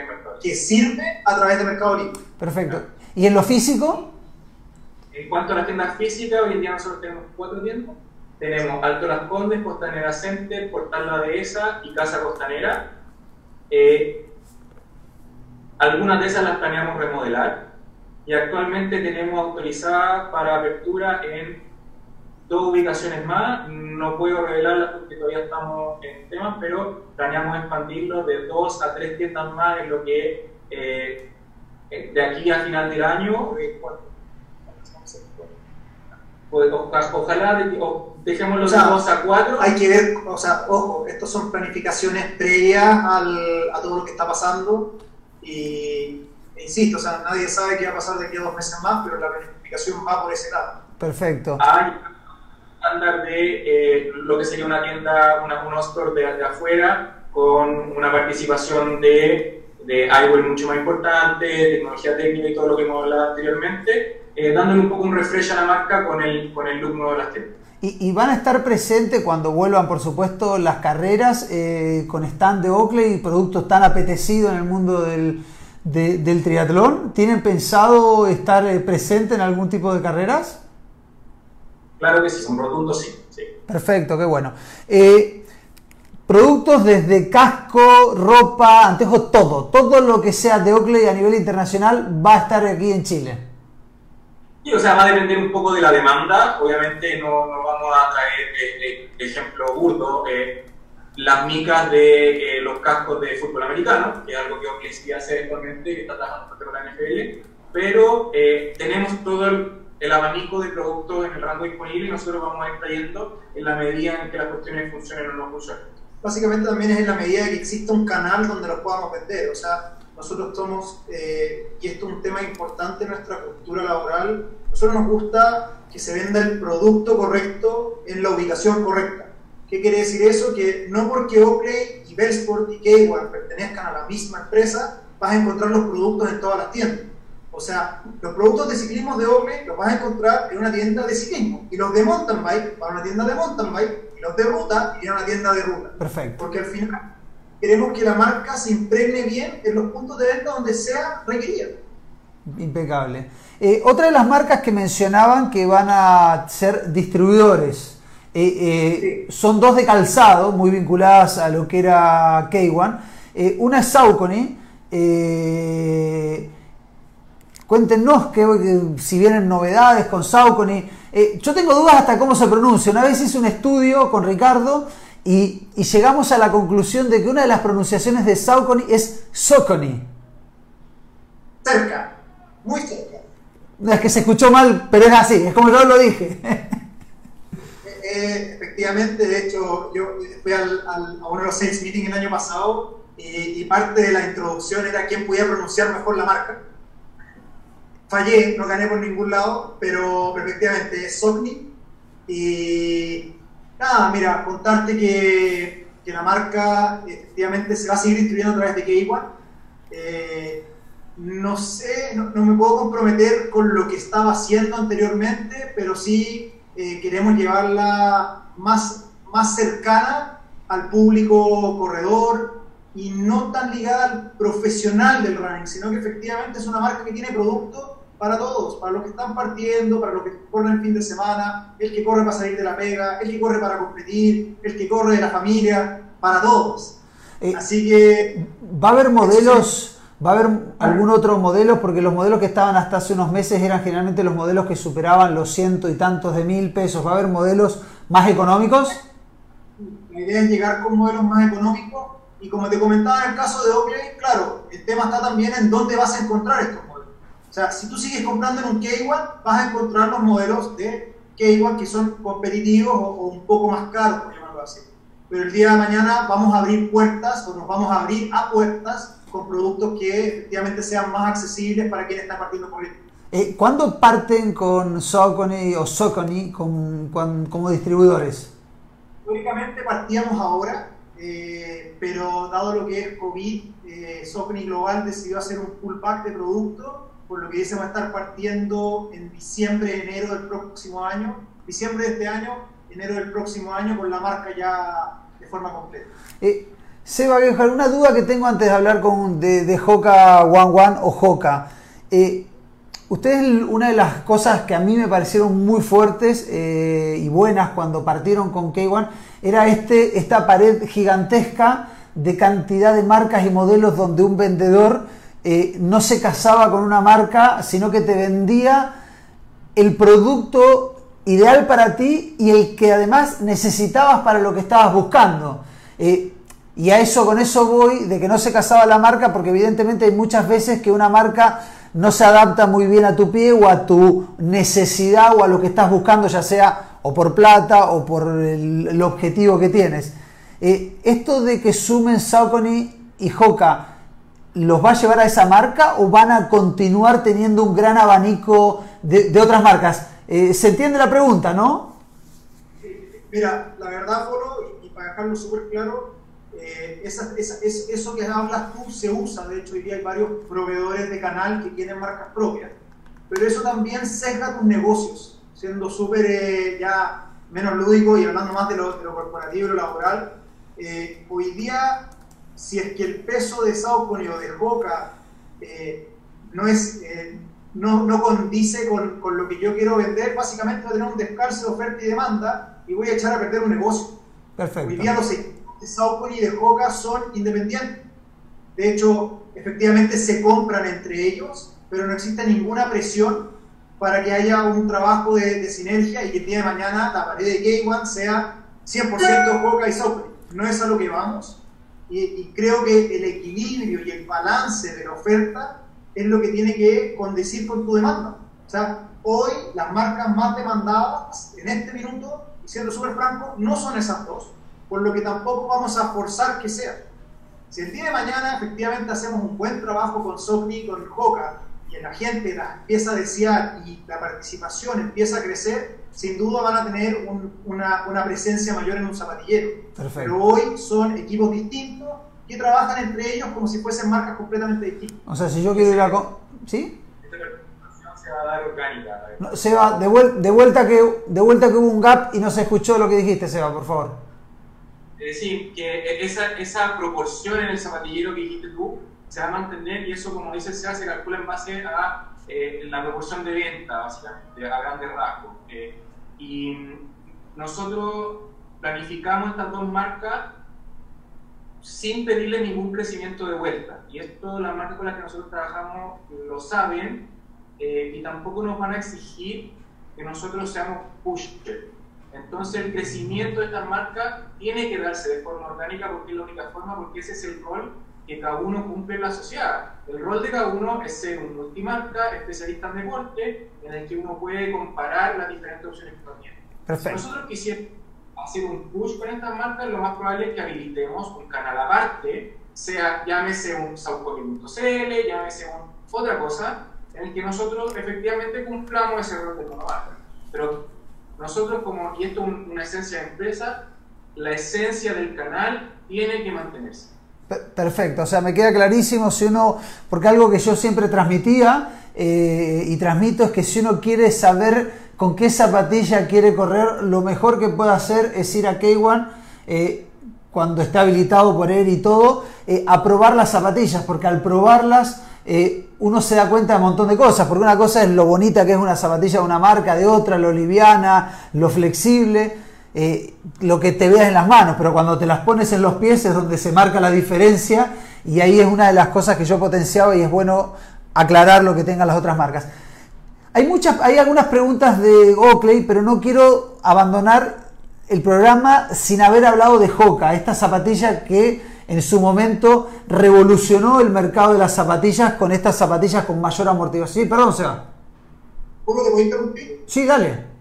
que sirve a través de Mercado Libre. Perfecto. ¿Y en lo físico? En cuanto a las tiendas físicas, hoy en día nosotros tenemos cuatro tiendas tenemos Alto Las Condes, Costanera Center, Portal La Dehesa y Casa Costanera. Eh, algunas de esas las planeamos remodelar y actualmente tenemos autorizadas para apertura en dos ubicaciones más. No puedo revelarlas porque todavía estamos en temas, pero planeamos expandirlo de dos a tres tiendas más en lo que eh, de aquí a final del año. Pues, ojalá dejémoslo de 2 a 4. Hay que ver, o sea, ojo, estos son planificaciones previas al, a todo lo que está pasando y e insisto, o sea, nadie sabe qué va a pasar de aquí a dos meses más, pero la planificación va por ese lado. Perfecto. Hay estándar de eh, lo que sería una tienda, una, un store de, de afuera, con una participación de, de algo mucho más importante, tecnología técnica y todo lo que hemos hablado anteriormente, eh, dándole un poco un refresh a la marca con el, con el look nuevo de las tiendas. Y, van a estar presentes cuando vuelvan, por supuesto, las carreras eh, con stand de Oakley y productos tan apetecidos en el mundo del, del triatlón. ¿Tienen pensado estar eh, presente en algún tipo de carreras? Claro que sí, un rotundo sí. sí. Perfecto, qué bueno. productos desde casco, ropa, anteojos, todo. Todo lo que sea de Oakley a nivel internacional va a estar aquí en Chile. Y, o sea, va a depender un poco de la demanda. Obviamente no, no vamos a traer eh, eh ejemplo burdo, eh, las micas de eh, los cascos de fútbol americano, que es algo que Oakley hace actualmente y está trabajando con la NFL, pero tenemos todo el, abanico de productos en el rango disponible y nosotros vamos a ir trayendo en la medida en que las cuestiones funcionen o no funcionen. Básicamente también es en la medida que exista un canal donde los podamos vender, o sea, nosotros somos, eh, y esto es un tema importante en nuestra cultura laboral, nosotros nos gusta que se venda el producto correcto en la ubicación correcta. ¿Qué quiere decir eso? Que no porque Oakley y Bellsport y K1 pertenezcan a la misma empresa, vas a encontrar los productos en todas las tiendas. O sea, los productos de ciclismo de Oakley los vas a encontrar en una tienda de ciclismo. Y los de mountain bike, para una tienda de mountain bike. Y los de ruta, y en una tienda de ruta. Perfecto. Porque al final queremos que la marca se impregne bien en los puntos de venta donde sea requerida. Impecable. Eh, otra de las marcas que mencionaban que van a ser distribuidores, eh, eh, son dos de calzado, muy vinculadas a lo que era K1. una es Saucony. Cuéntenos que, si vienen novedades con Saucony. Eh, yo tengo dudas hasta cómo se pronuncia. Una vez hice un estudio con Ricardo y, llegamos a la conclusión de que una de las pronunciaciones de Saucony es Socony. Cerca, muy cerca. Es que se escuchó mal, pero es así, es como yo lo dije. Eh, efectivamente, de hecho, yo fui al, a uno de los sales meetings el año pasado y, parte de la introducción era quién podía pronunciar mejor la marca. Fallé, no gané por ningún lado, pero efectivamente es Socni. Y nada, mira, contarte que, que, la marca efectivamente se va a seguir distribuyendo a través de K1. Eh, no sé, no, no, me puedo comprometer con lo que estaba haciendo anteriormente, pero sí eh, queremos llevarla más, más cercana al público corredor y no tan ligada al profesional del running, sino que efectivamente es una marca que tiene producto para todos, para los que están partiendo, para los que corren el fin de semana, el que corre para salir de la pega, el que corre para competir, el que corre de la familia, para todos. Eh, Así que... ¿Va a haber modelos ¿Va a haber algún otro modelo? Porque los modelos que estaban hasta hace unos meses eran generalmente los modelos que superaban los ciento y tantos de mil pesos. ¿Va a haber modelos más económicos? La idea es llegar con modelos más económicos y como te comentaba en el caso de Oakley, claro, el tema está también en dónde vas a encontrar estos modelos. O sea, si tú sigues comprando en un K1, vas a encontrar los modelos de K1 que son competitivos o, un poco más caros, por llamarlo así. Pero el día de mañana vamos a abrir puertas o nos vamos a abrir a puertas con productos que efectivamente sean más accesibles para quien está partiendo por esto. Eh, ¿Cuándo parten con Socony o Socony con, como distribuidores? Lógicamente partíamos ahora, eh, pero dado lo que es COVID, eh, Global decidió hacer un full pack de productos, por lo que dice va a estar partiendo en diciembre, enero del próximo año, diciembre de este año, enero del próximo año, con la marca ya de forma completa. Eh, Seba una duda que tengo antes de hablar con, de, de Hoka One One o Hoka. Eh, ustedes, una de las cosas que a mí me parecieron muy fuertes eh, y buenas cuando partieron con K1 era este, esta pared gigantesca de cantidad de marcas y modelos donde un vendedor eh, no se casaba con una marca, sino que te vendía el producto ideal para ti y el que además necesitabas para lo que estabas buscando. Y a eso, con eso voy, de que no se casaba la marca, porque evidentemente hay muchas veces que una marca no se adapta muy bien a tu pie o a tu necesidad o a lo que estás buscando, ya sea o por plata o por el, objetivo que tienes. Eh, esto de que sumen Saucony y Hoka, ¿los va a llevar a esa marca o van a continuar teniendo un gran abanico de, otras marcas? Eh, ¿Se entiende la pregunta, no? Mira, la verdad, Polo, y para dejarlo súper claro, eh, eso que hablas tú se usa, de hecho hoy día hay varios proveedores de canal que tienen marcas propias, pero eso también sesga tus negocios, siendo súper eh, ya menos lúdico y hablando más de lo, corporativo y lo laboral. Eh, hoy día, si es que el peso de Saucony o de Hoka no, es, no, no condice con, con, lo que yo quiero vender, básicamente voy a tener un descalce de oferta y demanda y voy a echar a perder un negocio. Perfecto. Hoy día lo sé de Saucony y de Hoka son independientes. De hecho, efectivamente se compran entre ellos, pero no existe ninguna presión para que haya un trabajo de, sinergia y que el día de mañana la pared de K1 sea 100% Hoka y Saucony. No es a lo que vamos. Y, creo que el equilibrio y el balance de la oferta es lo que tiene que condecir con tu demanda. O sea, hoy las marcas más demandadas en este minuto, y siendo súper franco, no son esas dos por lo que tampoco vamos a forzar que sea. Si el día de mañana efectivamente hacemos un buen trabajo con Socni, con Hoka, y la gente la empieza a desear y la participación empieza a crecer, sin duda van a tener una, una, presencia mayor en un zapatillero. Pero hoy son equipos distintos que trabajan entre ellos como si fuesen marcas completamente distintas. O sea, si yo quiero ir a... ¿Sí? se va a dar orgánica. No, Seba, de, de, vuelta que, de vuelta que hubo un gap y no se escuchó lo que dijiste, Seba, por favor. Es decir, que esa, esa proporción en el zapatillero que dijiste tú se va a mantener y eso, como dice Seba, se calcula en base a eh, la proporción de venta, básicamente, a grandes rasgos. Eh, y nosotros planificamos estas dos marcas sin pedirle ningún crecimiento de vuelta. Y esto las marcas con las que nosotros trabajamos lo saben eh, y tampoco nos van a exigir que nosotros seamos pusher. Entonces el crecimiento de estas marcas tiene que darse de forma orgánica porque es la única forma, porque ese es el rol que cada uno cumple en la sociedad. El rol de cada uno es ser un multimarca, especialista en deporte, en el que uno puede comparar las diferentes opciones que tiene. Perfecto. Si nosotros quisiéramos hacer un push con estas marcas, lo más probable es que habilitemos un canal aparte, sea llámese un saucony.cl, llámese un, otra cosa, en el que nosotros efectivamente cumplamos ese rol de monomarca. Pero nosotros como, y esto es una esencia de empresa, la esencia del canal tiene que mantenerse. Perfecto, o sea, me queda clarísimo si uno, porque algo que yo siempre transmitía eh, y transmito es que si uno quiere saber con qué zapatilla quiere correr, lo mejor que puede hacer es ir a K1 eh, cuando esté habilitado por él y todo, eh, a probar las zapatillas, porque al probarlas uno se da cuenta de un montón de cosas, porque una cosa es lo bonita que es una zapatilla de una marca, de otra, lo liviana, lo flexible. Eh, lo que te veas en las manos, pero cuando te las pones en los pies es donde se marca la diferencia y ahí es una de las cosas que yo potenciaba y es bueno aclarar lo que tengan las otras marcas. Hay, muchas, hay algunas preguntas de Oakley, pero no quiero abandonar el programa sin haber hablado de Hoka, esta zapatilla que en su momento revolucionó el mercado de las zapatillas con estas zapatillas con mayor amortiguación. Sí, perdón, Seba. ¿Cómo te voy a interrumpir? Sí, dale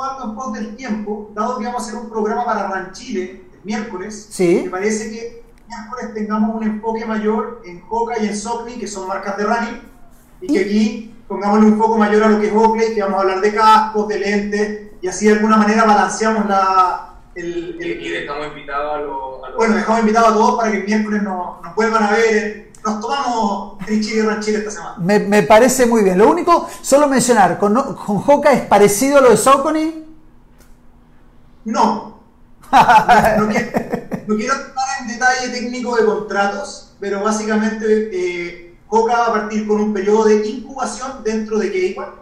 algo en pos del tiempo, dado que vamos a hacer un programa para Ranchile el miércoles, sí. me parece que el miércoles tengamos un enfoque mayor en Hoka y en Socni, que son marcas de running, y que aquí pongamos un foco mayor a lo que es Oakley, que vamos a hablar de cascos, de lentes, y así de alguna manera balanceamos la... El, y dejamos invitados a los... Bueno, dejamos invitados a todos para que el miércoles nos, nos vuelvan a ver nos tomamos Trichile y Ranchile esta semana. Me, parece muy bien. Lo único, solo mencionar, ¿con, con Hoka es parecido a lo de Saucony? No. [LAUGHS] no, quiero, entrar en detalle técnico de contratos, pero básicamente eh, Hoka va a partir con un periodo de incubación dentro de K1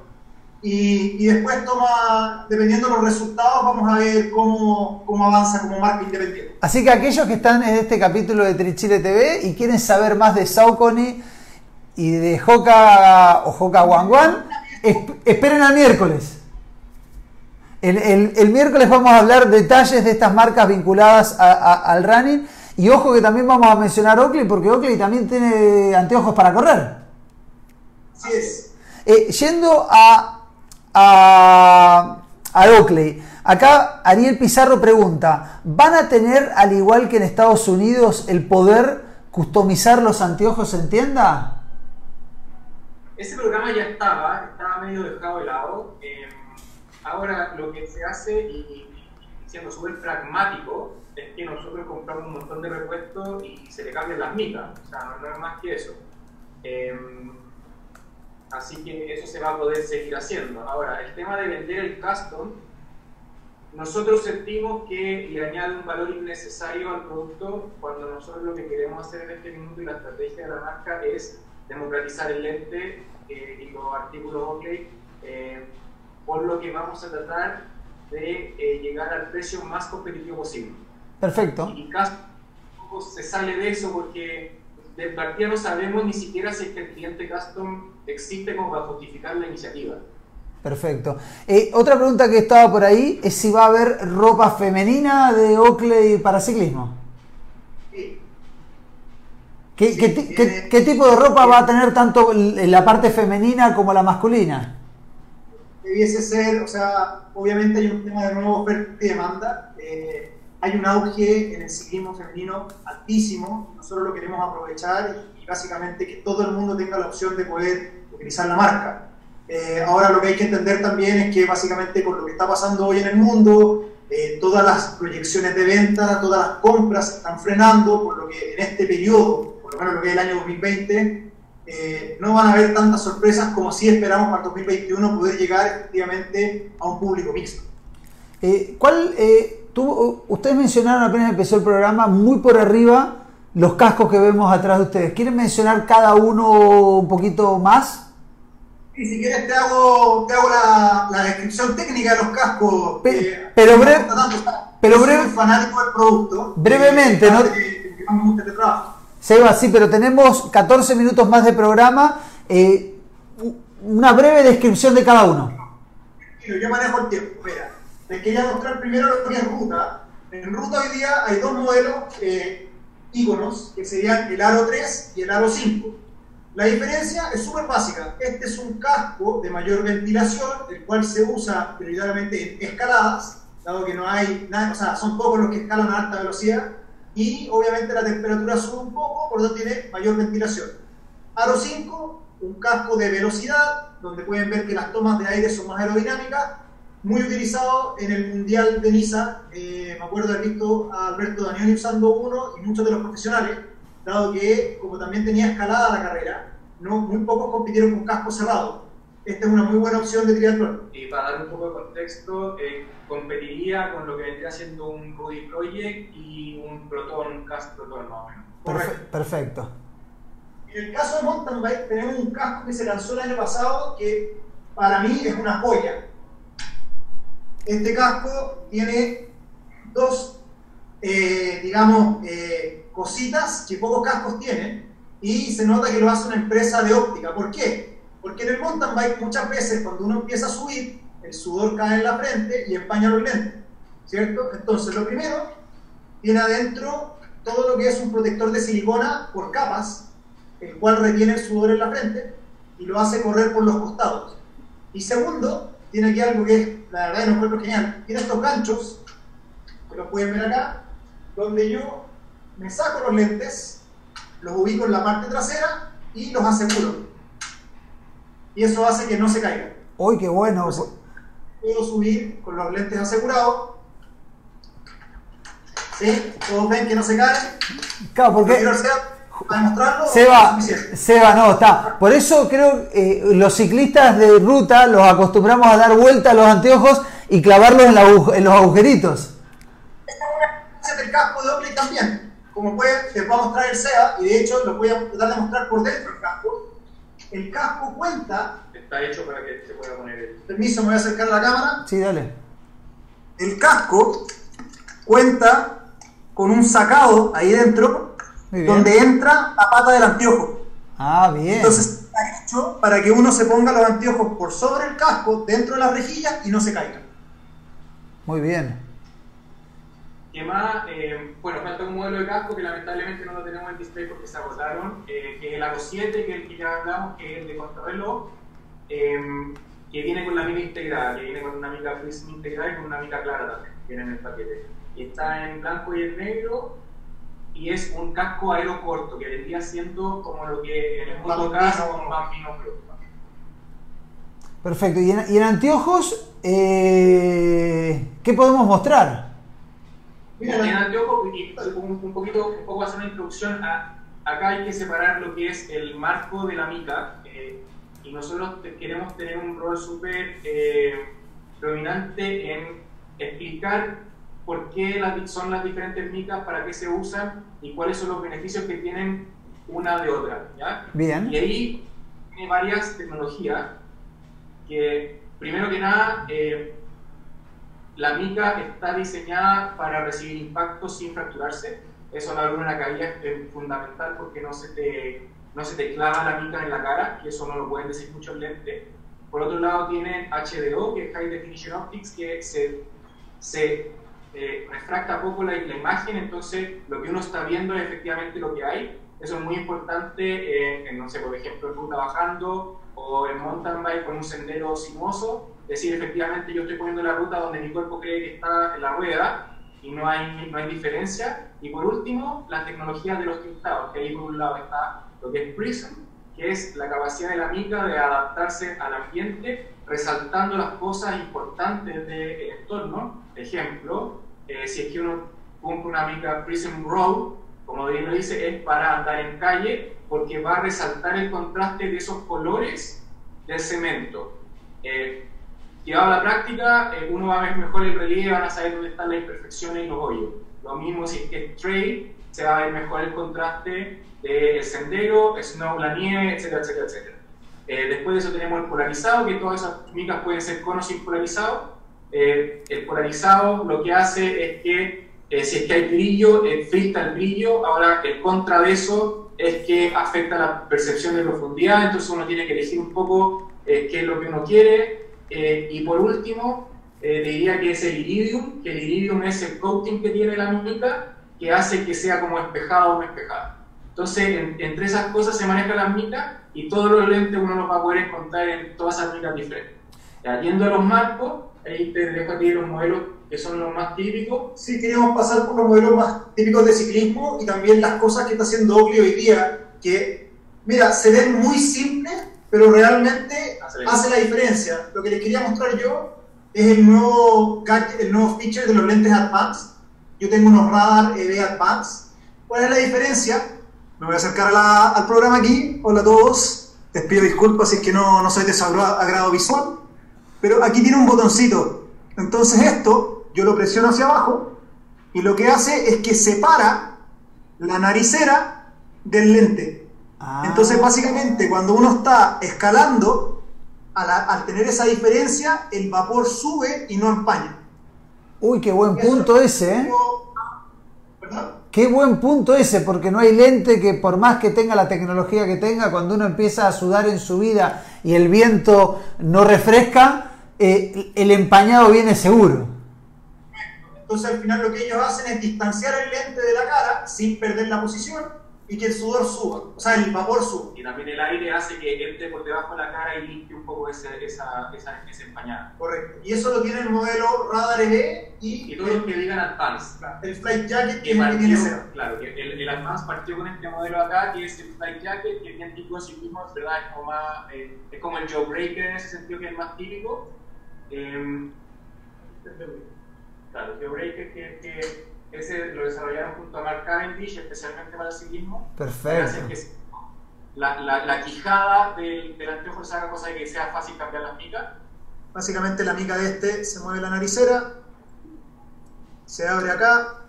y, después toma, dependiendo de los resultados, vamos a ver cómo, cómo, avanza como marca independiente. Así que aquellos que están en este capítulo de Trichile TV y quieren saber más de Saucony y de Hoka o Hoka One One, esperen al miércoles. El, el, miércoles vamos a hablar detalles de estas marcas vinculadas al running. Y ojo que también vamos a mencionar Oakley, porque Oakley también tiene anteojos para correr. Así es. Eh, yendo a a, Oakley. Acá Ariel Pizarro pregunta, ¿van a tener, al igual que en Estados Unidos, el poder customizar los anteojos en tienda? Ese programa ya estaba, estaba medio dejado de lado. Eh, ahora lo que se hace, y, siendo súper pragmático, es que nosotros compramos un montón de repuestos y se le cambian las mitas. O sea, no, es más que eso. Eh, Así que eso se va a poder seguir haciendo. Ahora, el tema de vender el custom, nosotros sentimos que le añade un valor innecesario al producto cuando nosotros lo que queremos hacer en este minuto y la estrategia de la marca es democratizar el lente eh, y los artículos OK, eh, por lo que vamos a tratar de eh, llegar al precio más competitivo posible. Perfecto. Y, y custom se sale de eso porque de partida no sabemos ni siquiera si es que el cliente custom existe como para justificar la iniciativa. Perfecto. Eh, otra pregunta que estaba por ahí es si va a haber ropa femenina de Oakley para ciclismo. Sí. ¿Qué, qué, tipo de ropa va a tener tanto la parte femenina como la masculina? Debiese ser, o sea, obviamente hay un tema de nuevo oferta y demanda. Eh, hay un auge en el ciclismo femenino altísimo, nosotros lo queremos aprovechar y, básicamente que todo el mundo tenga la opción de poder utilizar la marca. Eh, ahora lo que hay que entender también es que básicamente con lo que está pasando hoy en el mundo, eh, todas las proyecciones de venta, todas las compras están frenando, por lo que en este periodo, por lo menos lo que es el año 2020, eh, no van a haber tantas sorpresas como si esperamos para el 2021 poder llegar efectivamente a un público mixto. ¿Cuál ustedes mencionaron apenas empezó el programa muy por arriba los cascos que vemos atrás de ustedes. ¿Quieren mencionar cada uno un poquito más? Y si quieres te hago, te hago la, descripción técnica de los cascos. pero breve, pero breve, fanático del producto. Brevemente, ¿no? Seba, sí, pero tenemos 14 minutos más de programa. Eh, una breve descripción de cada uno. Yo manejo el tiempo. Mira, les quería mostrar primero lo que es ruta. En ruta hoy día hay dos modelos eh, íconos, que serían el aro 3 y el aro 5. La diferencia es súper básica. Este es un casco de mayor ventilación, el cual se usa prioritariamente en escaladas, dado que no hay nada, o sea, son pocos los que escalan a alta velocidad, y obviamente la temperatura sube un poco, por lo tanto tiene mayor ventilación. Aro 5, un casco de velocidad, donde pueden ver que las tomas de aire son más aerodinámicas, muy utilizado en el Mundial de Niza. Eh, me acuerdo haber visto a Alberto Daniel usando uno y muchos de los profesionales, dado que como también tenía escalada la carrera, no, muy pocos compitieron con casco cerrado. Esta es una muy buena opción de triatlón. Y para dar un poco de contexto, eh, competiría con lo que vendría siendo un Rudy Project y un Proton, un casco Proton más o menos. Perfecto. En el caso de mountain bike tenemos un casco que se lanzó el año pasado que para mí es una joya este casco tiene dos, eh, digamos, eh, cositas que pocos cascos tienen y se nota que lo hace una empresa de óptica. ¿Por qué? Porque en el mountain bike muchas veces cuando uno empieza a subir, el sudor cae en la frente y empaña los lentes, ¿cierto? Entonces lo primero, tiene adentro todo lo que es un protector de silicona por capas, el cual retiene el sudor en la frente y lo hace correr por los costados. Y segundo, tiene aquí algo que es, la verdad, no encuentro genial. Tiene estos ganchos, que lo pueden ver acá, donde yo me saco los lentes, los ubico en la parte trasera y los aseguro. Y eso hace que no se caigan. ¡Uy, qué bueno! puedo subir con los lentes asegurados. ¿Sí? Todos ven que no se caen. Claro, porque demostrarlo. Seba, Seba, no, está. Por eso creo que eh, los ciclistas de ruta los acostumbramos a dar vuelta a los anteojos y clavarlos en, los agujeritos. Esta es el casco de Oakley también. Como puede, te puedo mostrar el SEA, y de hecho lo voy a tratar de mostrar por dentro el casco. El casco cuenta. Está hecho para que se pueda poner. El... Permiso, me voy a acercar a la cámara. Sí, dale. El casco cuenta con un sacado ahí dentro donde entra la pata del anteojo. Ah, bien. Entonces está hecho para que uno se ponga los anteojos por sobre el casco, dentro de la rejilla y no se caigan. Muy bien. ¿Qué más? Eh, bueno, falta un modelo de casco que lamentablemente no lo tenemos en display porque se agotaron, eh, que es el Aro 7, que es el que ya hablamos, que es el de contrarreloj, eh, que viene con la mica integrada, que viene con una mica Prism integrada y con una mica clara también, viene en el paquete. Y está en blanco y en negro, y es un casco aero corto que vendría siendo como lo que en el mundo caso un bambino Perfecto. ¿Y en, anteojos eh, qué podemos mostrar? en anteojos, un, un, poquito, un poco hacer una introducción, acá hay que separar lo que es el marco de la mica eh, y nosotros queremos tener un rol súper eh, dominante en explicar por qué son las diferentes micas, para qué se usan y cuáles son los beneficios que tienen una de otra. ¿ya? Bien. Y ahí tiene varias tecnologías que, primero que nada, eh, la mica está diseñada para recibir impactos sin fracturarse. Eso la luna caída es fundamental porque no se, te, no se te clava la mica en la cara, y eso no lo pueden decir muchos lentes. Por otro lado, tienen HDO, que es High Definition Optics, que se, se eh, refracta poco la, imagen, entonces lo que uno está viendo es efectivamente lo que hay. Eso es muy importante, eh, en, no por ejemplo, en ruta bajando o en mountain bike con un sendero sinuoso. Es decir, efectivamente yo estoy poniendo la ruta donde mi cuerpo cree que está en la rueda y no hay, no hay diferencia. Y por último, la tecnología de los cristales, que ahí por un lado está lo que es Prism, que es la capacidad de la mica de adaptarse al ambiente, resaltando las cosas importantes del entorno. Ejemplo, eh, si es que uno compra una mica Prism Road, como bien lo dice, es para andar en calle porque va a resaltar el contraste de esos colores del cemento. Eh, llevado a la práctica, eh, uno va a ver mejor el relieve, van a saber dónde están las imperfecciones y los hoyos. Lo mismo si es que trail, se va a ver mejor el contraste del sendero, snow, la nieve, etcétera, etcétera, etcétera. Eh, después de eso tenemos el polarizado, que todas esas micas pueden ser conos sin polarizado. Eh, el polarizado lo que hace es que eh, si es que hay brillo, filtra el brillo. Ahora, el contra de eso es que afecta la percepción de profundidad, entonces uno tiene que elegir un poco eh, qué es lo que uno quiere. Eh, y por último, eh, diría que es el iridium, que el iridium es el coating que tiene la mica que hace que sea como espejado o no espejado. Entonces, entre esas cosas se maneja la mica y todos los lentes uno los va a poder encontrar en todas esas micas diferentes. Yendo a los marcos, ahí te dejo aquí los modelos que son los más típicos. Sí, queríamos pasar por los modelos más típicos de ciclismo y también las cosas que está haciendo Oakley hoy día, que, mira, se ven muy simples, pero realmente hace la diferencia. Lo que les quería mostrar yo es el nuevo, el nuevo feature de los lentes Advanced. Yo tengo unos radar EV Advanced. ¿Cuál es la diferencia? Me voy a acercar al programa aquí. Hola a todos. Les pido disculpas si es que no, no soy de agrado visual. Pero aquí tiene un botoncito. Entonces esto, yo lo presiono hacia abajo y lo que hace es que separa la naricera del lente. Ah. Entonces básicamente cuando uno está escalando, al, tener esa diferencia, el vapor sube y no empaña. Uy, qué buen punto ese, ¿eh? Qué buen punto ese, porque no hay lente que por más que tenga la tecnología que tenga, cuando uno empieza a sudar en su vida y el viento no refresca, eh, el empañado viene seguro. Entonces al final lo que ellos hacen es distanciar el lente de la cara sin perder la posición y que el sudor suba, o sea, el vapor suba. Y también el aire hace que entre por debajo de la cara y limpie un poco esa, esa, esa, empañada. Correcto. Y eso lo tiene el modelo Radar EV y... Y todos los que digan Advance. El Flight Jacket que, que tiene Claro, que el, el, Advance partió con este modelo acá, que es el Flight Jacket, que es bien típico de ciclismo, es verdad, es como, más, eh, es como el Joe Breaker en ese sentido, que es más típico. Eh, claro, el Joe Breaker que... que ese lo desarrollaron junto a Mark Cavendish, especialmente para el ciclismo. Perfecto. Que la, la, la, quijada del, del anteojo se haga cosa de que sea fácil cambiar las micas. Básicamente la mica de este se mueve la naricera, se abre acá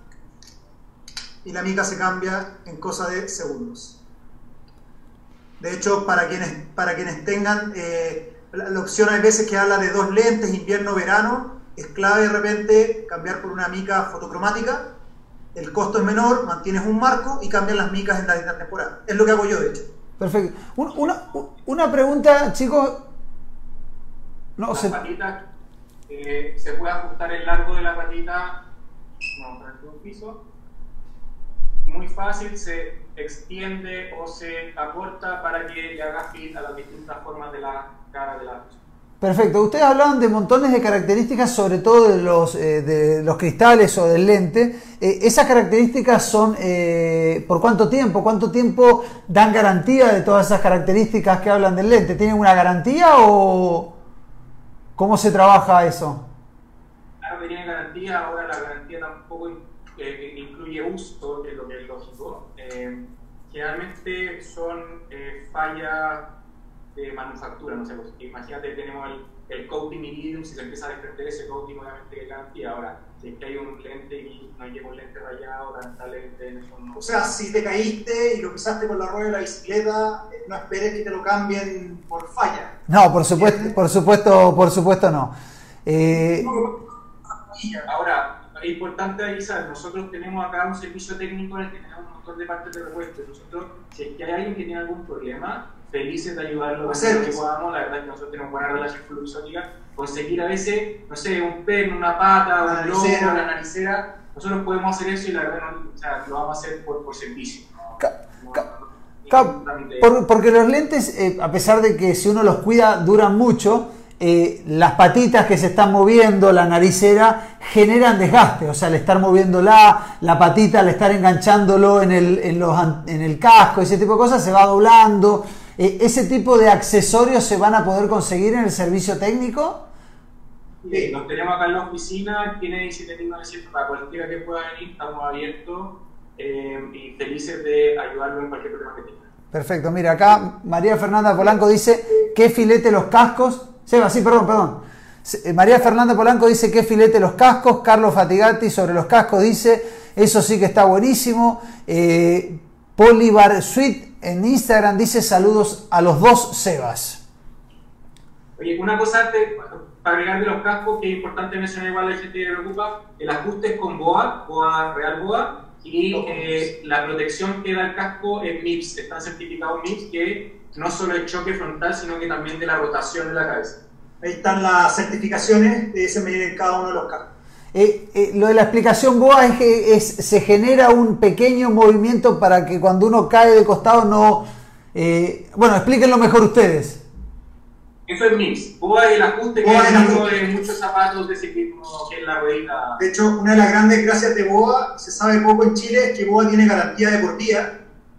y la mica se cambia en cosa de segundos. De hecho, para quienes, para quienes tengan eh, la, la, opción, hay veces que habla de dos lentes, invierno-verano, es clave de repente cambiar por una mica fotocromática, el costo es menor, mantienes un marco y cambian las micas en la distintas temporada. Es lo que hago yo, de hecho. Perfecto. Una, una pregunta, chicos. No, las se... patitas, eh, se puede ajustar el largo de la patita, no, un piso, muy fácil, se extiende o se acorta para que le haga fit a las distintas formas de la cara de la Perfecto. Ustedes hablaban de montones de características, sobre todo de los, eh, de los cristales o del lente. Eh, ¿Esas características son eh, por cuánto tiempo? ¿Cuánto tiempo dan garantía de todas esas características que hablan del lente? ¿Tienen una garantía o cómo se trabaja eso? Claro que tiene garantía. Ahora la garantía tampoco incluye uso, que es lo que es lógico. Generalmente son fallas de manufactura, no sé, pues, imagínate, tenemos el, el coating iridium, si se empieza a desprender ese coating, obviamente que cambia. Ahora, si es que hay un lente y no lleva un lente rayado, lamentablemente eso no. O sea, si te caíste y lo pisaste con la rueda de la bicicleta, eh, no esperes que te lo cambien por falla. No, por supuesto, por supuesto, por supuesto no. Eh... Ahora, es importante avisar, nosotros tenemos acá un servicio técnico en el que tenemos un montón de partes de repuesto. Nosotros, si es que hay alguien que tiene algún problema, felices de ayudarlo a hacer que podamos. La verdad es que nosotros tenemos buena relación fluxónica. Conseguir a veces, no sé, un pen, una pata, un lobo, una naricera, nosotros podemos hacer eso y la verdad o sea, lo vamos a hacer por, por servicio. porque los lentes, eh, a pesar de que si uno los cuida duran mucho, eh, las patitas que se están moviendo, la naricera, generan desgaste. O sea, al estar moviéndola, la patita, al estar enganchándolo en el, en, los, en el casco, ese tipo de cosas, se va doblando. Eh, ¿Ese tipo de accesorios se van a poder conseguir en el servicio técnico? Sí, los tenemos acá en la oficina, tiene 17.900 para cualquiera que pueda venir, estamos abiertos eh, y felices de ayudarlo en cualquier problema que tenga. Perfecto, mira, acá María Fernanda Polanco dice, ¿qué filete los cascos? Seba, sí, perdón, perdón. Eh, María Fernanda Polanco dice, ¿qué filete los cascos? Carlos Fatigati sobre los cascos dice, eso sí que está buenísimo. Eh, Polibar Suite en Instagram dice saludos a los dos Sebas. Oye, una cosa para agregar de los cascos que es importante mencionar igual a la gente que le preocupa, el ajuste es con BOA, BOA Real BOA, y eh, la protección que da el casco es MIPS, están certificados MIPS que no solo el choque frontal, sino que también de la rotación de la cabeza. Ahí están las certificaciones de ese medir en cada uno de los cascos. Eh, eh, lo de la explicación BOA es que se genera un pequeño movimiento para que cuando uno cae de costado no... Eh, bueno, explíquenlo mejor ustedes. Eso es MIPS. BOA es el ajuste que hay en muchos zapatos de ciclismo que es la ruedita. De hecho, una de las grandes gracias de BOA, se sabe poco en Chile, es que BOA tiene garantía deportiva.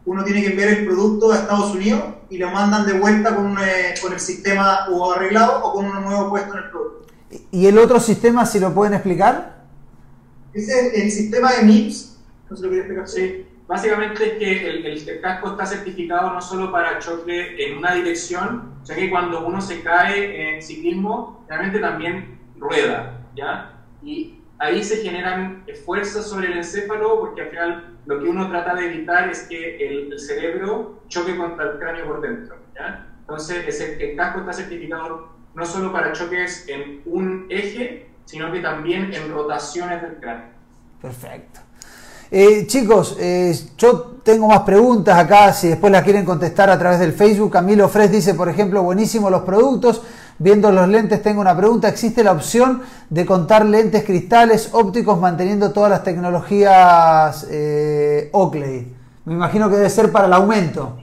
Uno tiene que enviar el producto a Estados Unidos y lo mandan de vuelta con, con el sistema o arreglado o con uno nuevo puesto en el producto. ¿Y el otro sistema, si lo pueden explicar? Es el, sistema de MIPS. No se lo quería explicar. Sí. Básicamente es que el, el, casco está certificado no solo para choque en una dirección, o sea que cuando uno se cae en ciclismo, realmente también rueda, ¿ya? Y ahí se generan fuerzas sobre el encéfalo porque al final lo que uno trata de evitar es que el, cerebro choque contra el cráneo por dentro, ¿ya? Entonces, el casco está certificado no solo para choques en un eje, sino que también en rotaciones del cráneo. Perfecto. Eh, chicos, eh, yo tengo más preguntas acá, si después las quieren contestar a través del Facebook. Camilo Fres dice, por ejemplo, buenísimo los productos. Viendo los lentes, tengo una pregunta. ¿Existe la opción de contar lentes cristales ópticos manteniendo todas las tecnologías eh, Oakley? Me imagino que debe ser para el aumento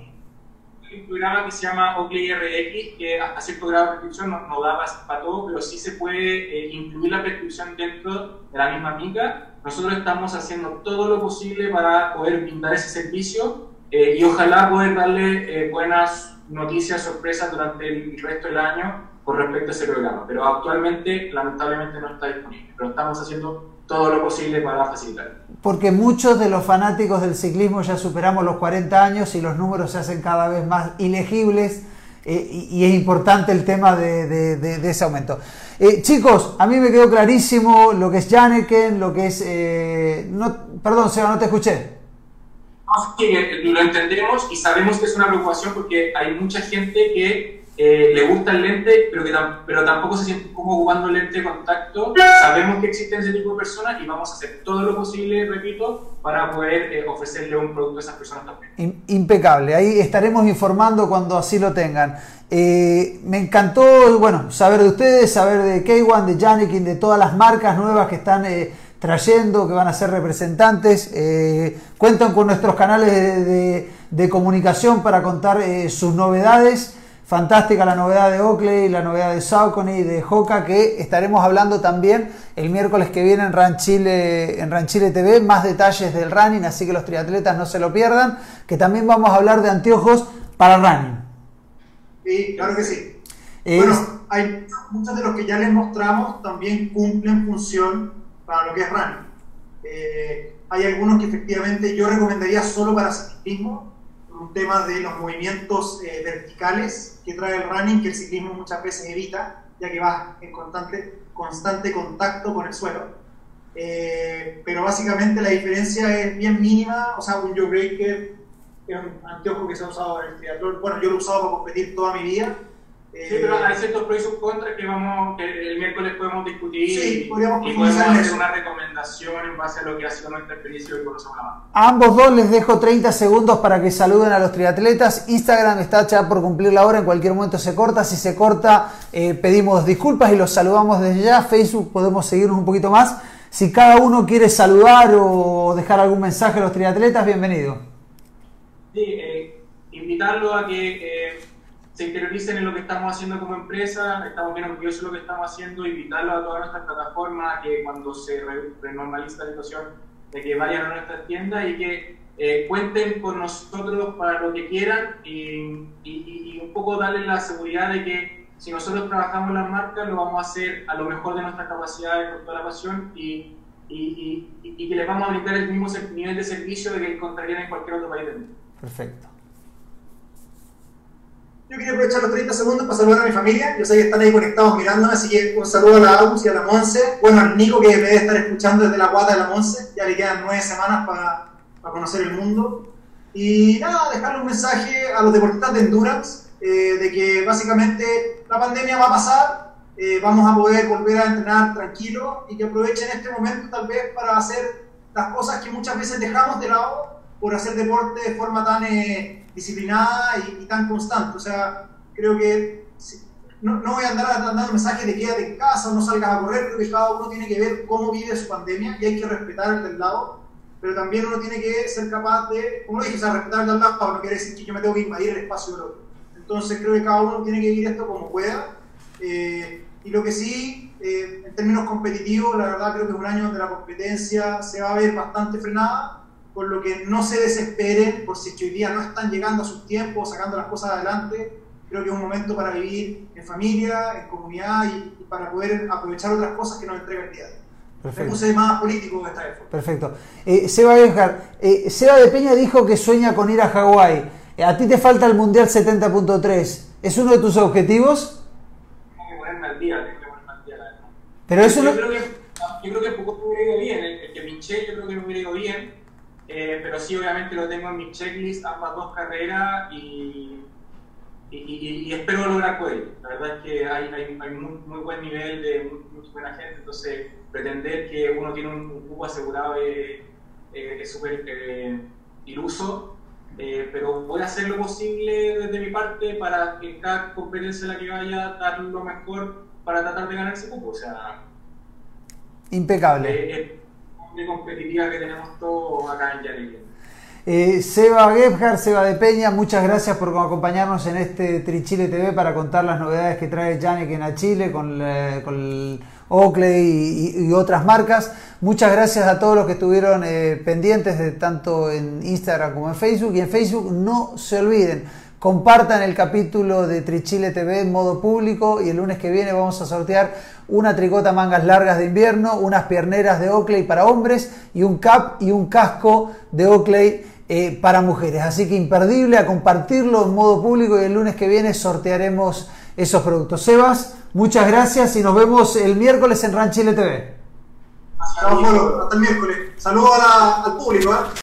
programa que se llama Oakley RX, que a cierto grado de prescripción no, no da para, todo, pero sí se puede eh, incluir la prescripción dentro de la misma mica. Nosotros estamos haciendo todo lo posible para poder brindar ese servicio eh, y ojalá poder darle eh, buenas noticias, sorpresas durante el resto del año con respecto a ese programa. Pero actualmente, lamentablemente, no está disponible. Pero estamos haciendo todo lo posible para facilitar. Porque muchos de los fanáticos del ciclismo ya superamos los 40 años y los números se hacen cada vez más ilegibles eh, y, es importante el tema de, ese aumento. Eh, chicos, a mí me quedó clarísimo lo que es Janeken, lo que es... Eh, no, perdón, Seba, no te escuché. lo entendemos y sabemos que es una preocupación porque hay mucha gente que eh, le gusta el lente, pero, que pero tampoco se siente como ocupando lente de contacto. Sabemos que existen ese tipo de personas y vamos a hacer todo lo posible, repito, para poder eh, ofrecerle un producto a esas personas también. Impecable, ahí estaremos informando cuando así lo tengan. Eh, me encantó, bueno, saber de ustedes, saber de K1, de Janikin, de todas las marcas nuevas que están trayendo, que van a ser representantes. cuentan con nuestros canales de comunicación para contar sus novedades. Fantástica la novedad de Oakley, la novedad de Saucony, de Hoka, que estaremos hablando también el miércoles que viene en Ranchile, en Ranchile TV, más detalles del running, así que los triatletas no se lo pierdan, que también vamos a hablar de anteojos para running. Sí, claro que sí. bueno, hay muchos de los que ya les mostramos también cumplen función para lo que es running. Eh, hay algunos que efectivamente yo recomendaría solo para ciclismo, un tema de los movimientos eh, verticales que trae el running, que el ciclismo muchas veces evita, ya que va en constante, constante contacto con el suelo. Eh, pero básicamente la diferencia es bien mínima, o sea, un Joe Breaker es un anteojo que se ha usado en el triatlón, bueno, yo lo he usado para competir toda mi vida, Sí, pero hay ciertos pros y sus contras que, vamos, que el miércoles podemos discutir sí, y, podemos hacer una recomendación en base a lo que ha sido nuestra experiencia y conocemos A ambos dos les dejo 30 segundos para que saluden a los triatletas. Instagram está ya por cumplir la hora, en cualquier momento se corta. Si se corta, eh, pedimos disculpas y los saludamos desde ya. Facebook podemos seguirnos un poquito más. Si cada uno quiere saludar o dejar algún mensaje a los triatletas, bienvenido. Sí, eh, invitarlo a que... Se interioricen en lo que estamos haciendo como empresa, estamos bien orgullosos de lo que estamos haciendo, invitarlos a todas nuestras plataformas que cuando se renormalice la situación, de que vayan a nuestras tiendas y que eh, cuenten con nosotros para lo que quieran y, y, un poco darles la seguridad de que si nosotros trabajamos las marcas lo vamos a hacer a lo mejor de nuestras capacidades con toda la pasión y, y que les vamos a brindar el mismo nivel de servicio de que encontrarían en cualquier otro país del mundo. Perfecto. Yo quería aprovechar los 30 segundos para saludar a mi familia. Yo sé que están ahí conectados mirándome, así que un saludo a la Agus y a la Monse. Bueno, al Nico que debe estar escuchando desde la guata de la Monse. Ya le quedan nueve semanas para, para conocer el mundo. Y nada, dejarle un mensaje a los deportistas de endurance eh, de que básicamente la pandemia va a pasar, eh, vamos a poder volver a entrenar tranquilo y que aprovechen este momento tal vez para hacer las cosas que muchas veces dejamos de lado por hacer deporte de forma tan eh, disciplinada y, tan constante. O sea, creo que no, no, voy a andar dando mensajes de quédate en casa no salgas a correr, creo que cada uno tiene que ver cómo vive su pandemia y hay que respetar el del lado, pero también uno tiene que ser capaz de, como lo dije, o sea, respetar el del lado no quiere decir que yo me tengo que invadir el espacio del otro. Entonces creo que cada uno tiene que vivir esto como pueda. Eh, y lo que sí, eh, en términos competitivos, la verdad creo que es un año donde la competencia se va a ver bastante frenada, por lo que no se desesperen por si hoy día no están llegando a sus tiempos, sacando las cosas adelante. Creo que es un momento para vivir en familia, en comunidad y, para poder aprovechar otras cosas que nos entrega el día. Perfecto. Me puse más político esta vez. Perfecto. Eh, Seba eh, Seba de Peña dijo que sueña con ir a Hawái. Eh, a ti te falta el Mundial 70.3. ¿Es uno de tus objetivos? Tengo que ponerme al día, tengo que ponerme al día. Pero eso yo, creo que, yo creo que poco me hubiera ido bien. El, que pinché yo creo que me hubiera ido bien. Eh, pero sí, obviamente lo tengo en mi checklist, ambas dos carreras y, y, y, espero lograr poder. La verdad es que hay, hay, hay muy, buen nivel de muy, buena gente, entonces pretender que uno tiene un, cubo asegurado es súper eh, iluso. Eh, pero voy a hacer lo posible desde mi parte para que cada competencia en la que vaya dar lo mejor para tratar de ganar ese cupo. O sea, impecable. Eh, de competitiva que tenemos todos acá en Yanelli. Eh, Seba Gebhard, Seba de Peña, muchas gracias por acompañarnos en este Trichile TV para contar las novedades que trae Yannick a Chile con, con Oakley y, otras marcas. Muchas gracias a todos los que estuvieron eh, pendientes de tanto en Instagram como en Facebook. Y en Facebook no se olviden, compartan el capítulo de Trichile TV en modo público y el lunes que viene vamos a sortear una tricota mangas largas de invierno, unas pierneras de Oakley para hombres y un cap y un casco de Oakley eh, para mujeres. Así que imperdible a compartirlo en modo público y el lunes que viene sortearemos esos productos. Sebas, muchas gracias y nos vemos el miércoles en Ranchile TV. Hasta, el miércoles. Saludos al público. ¿eh?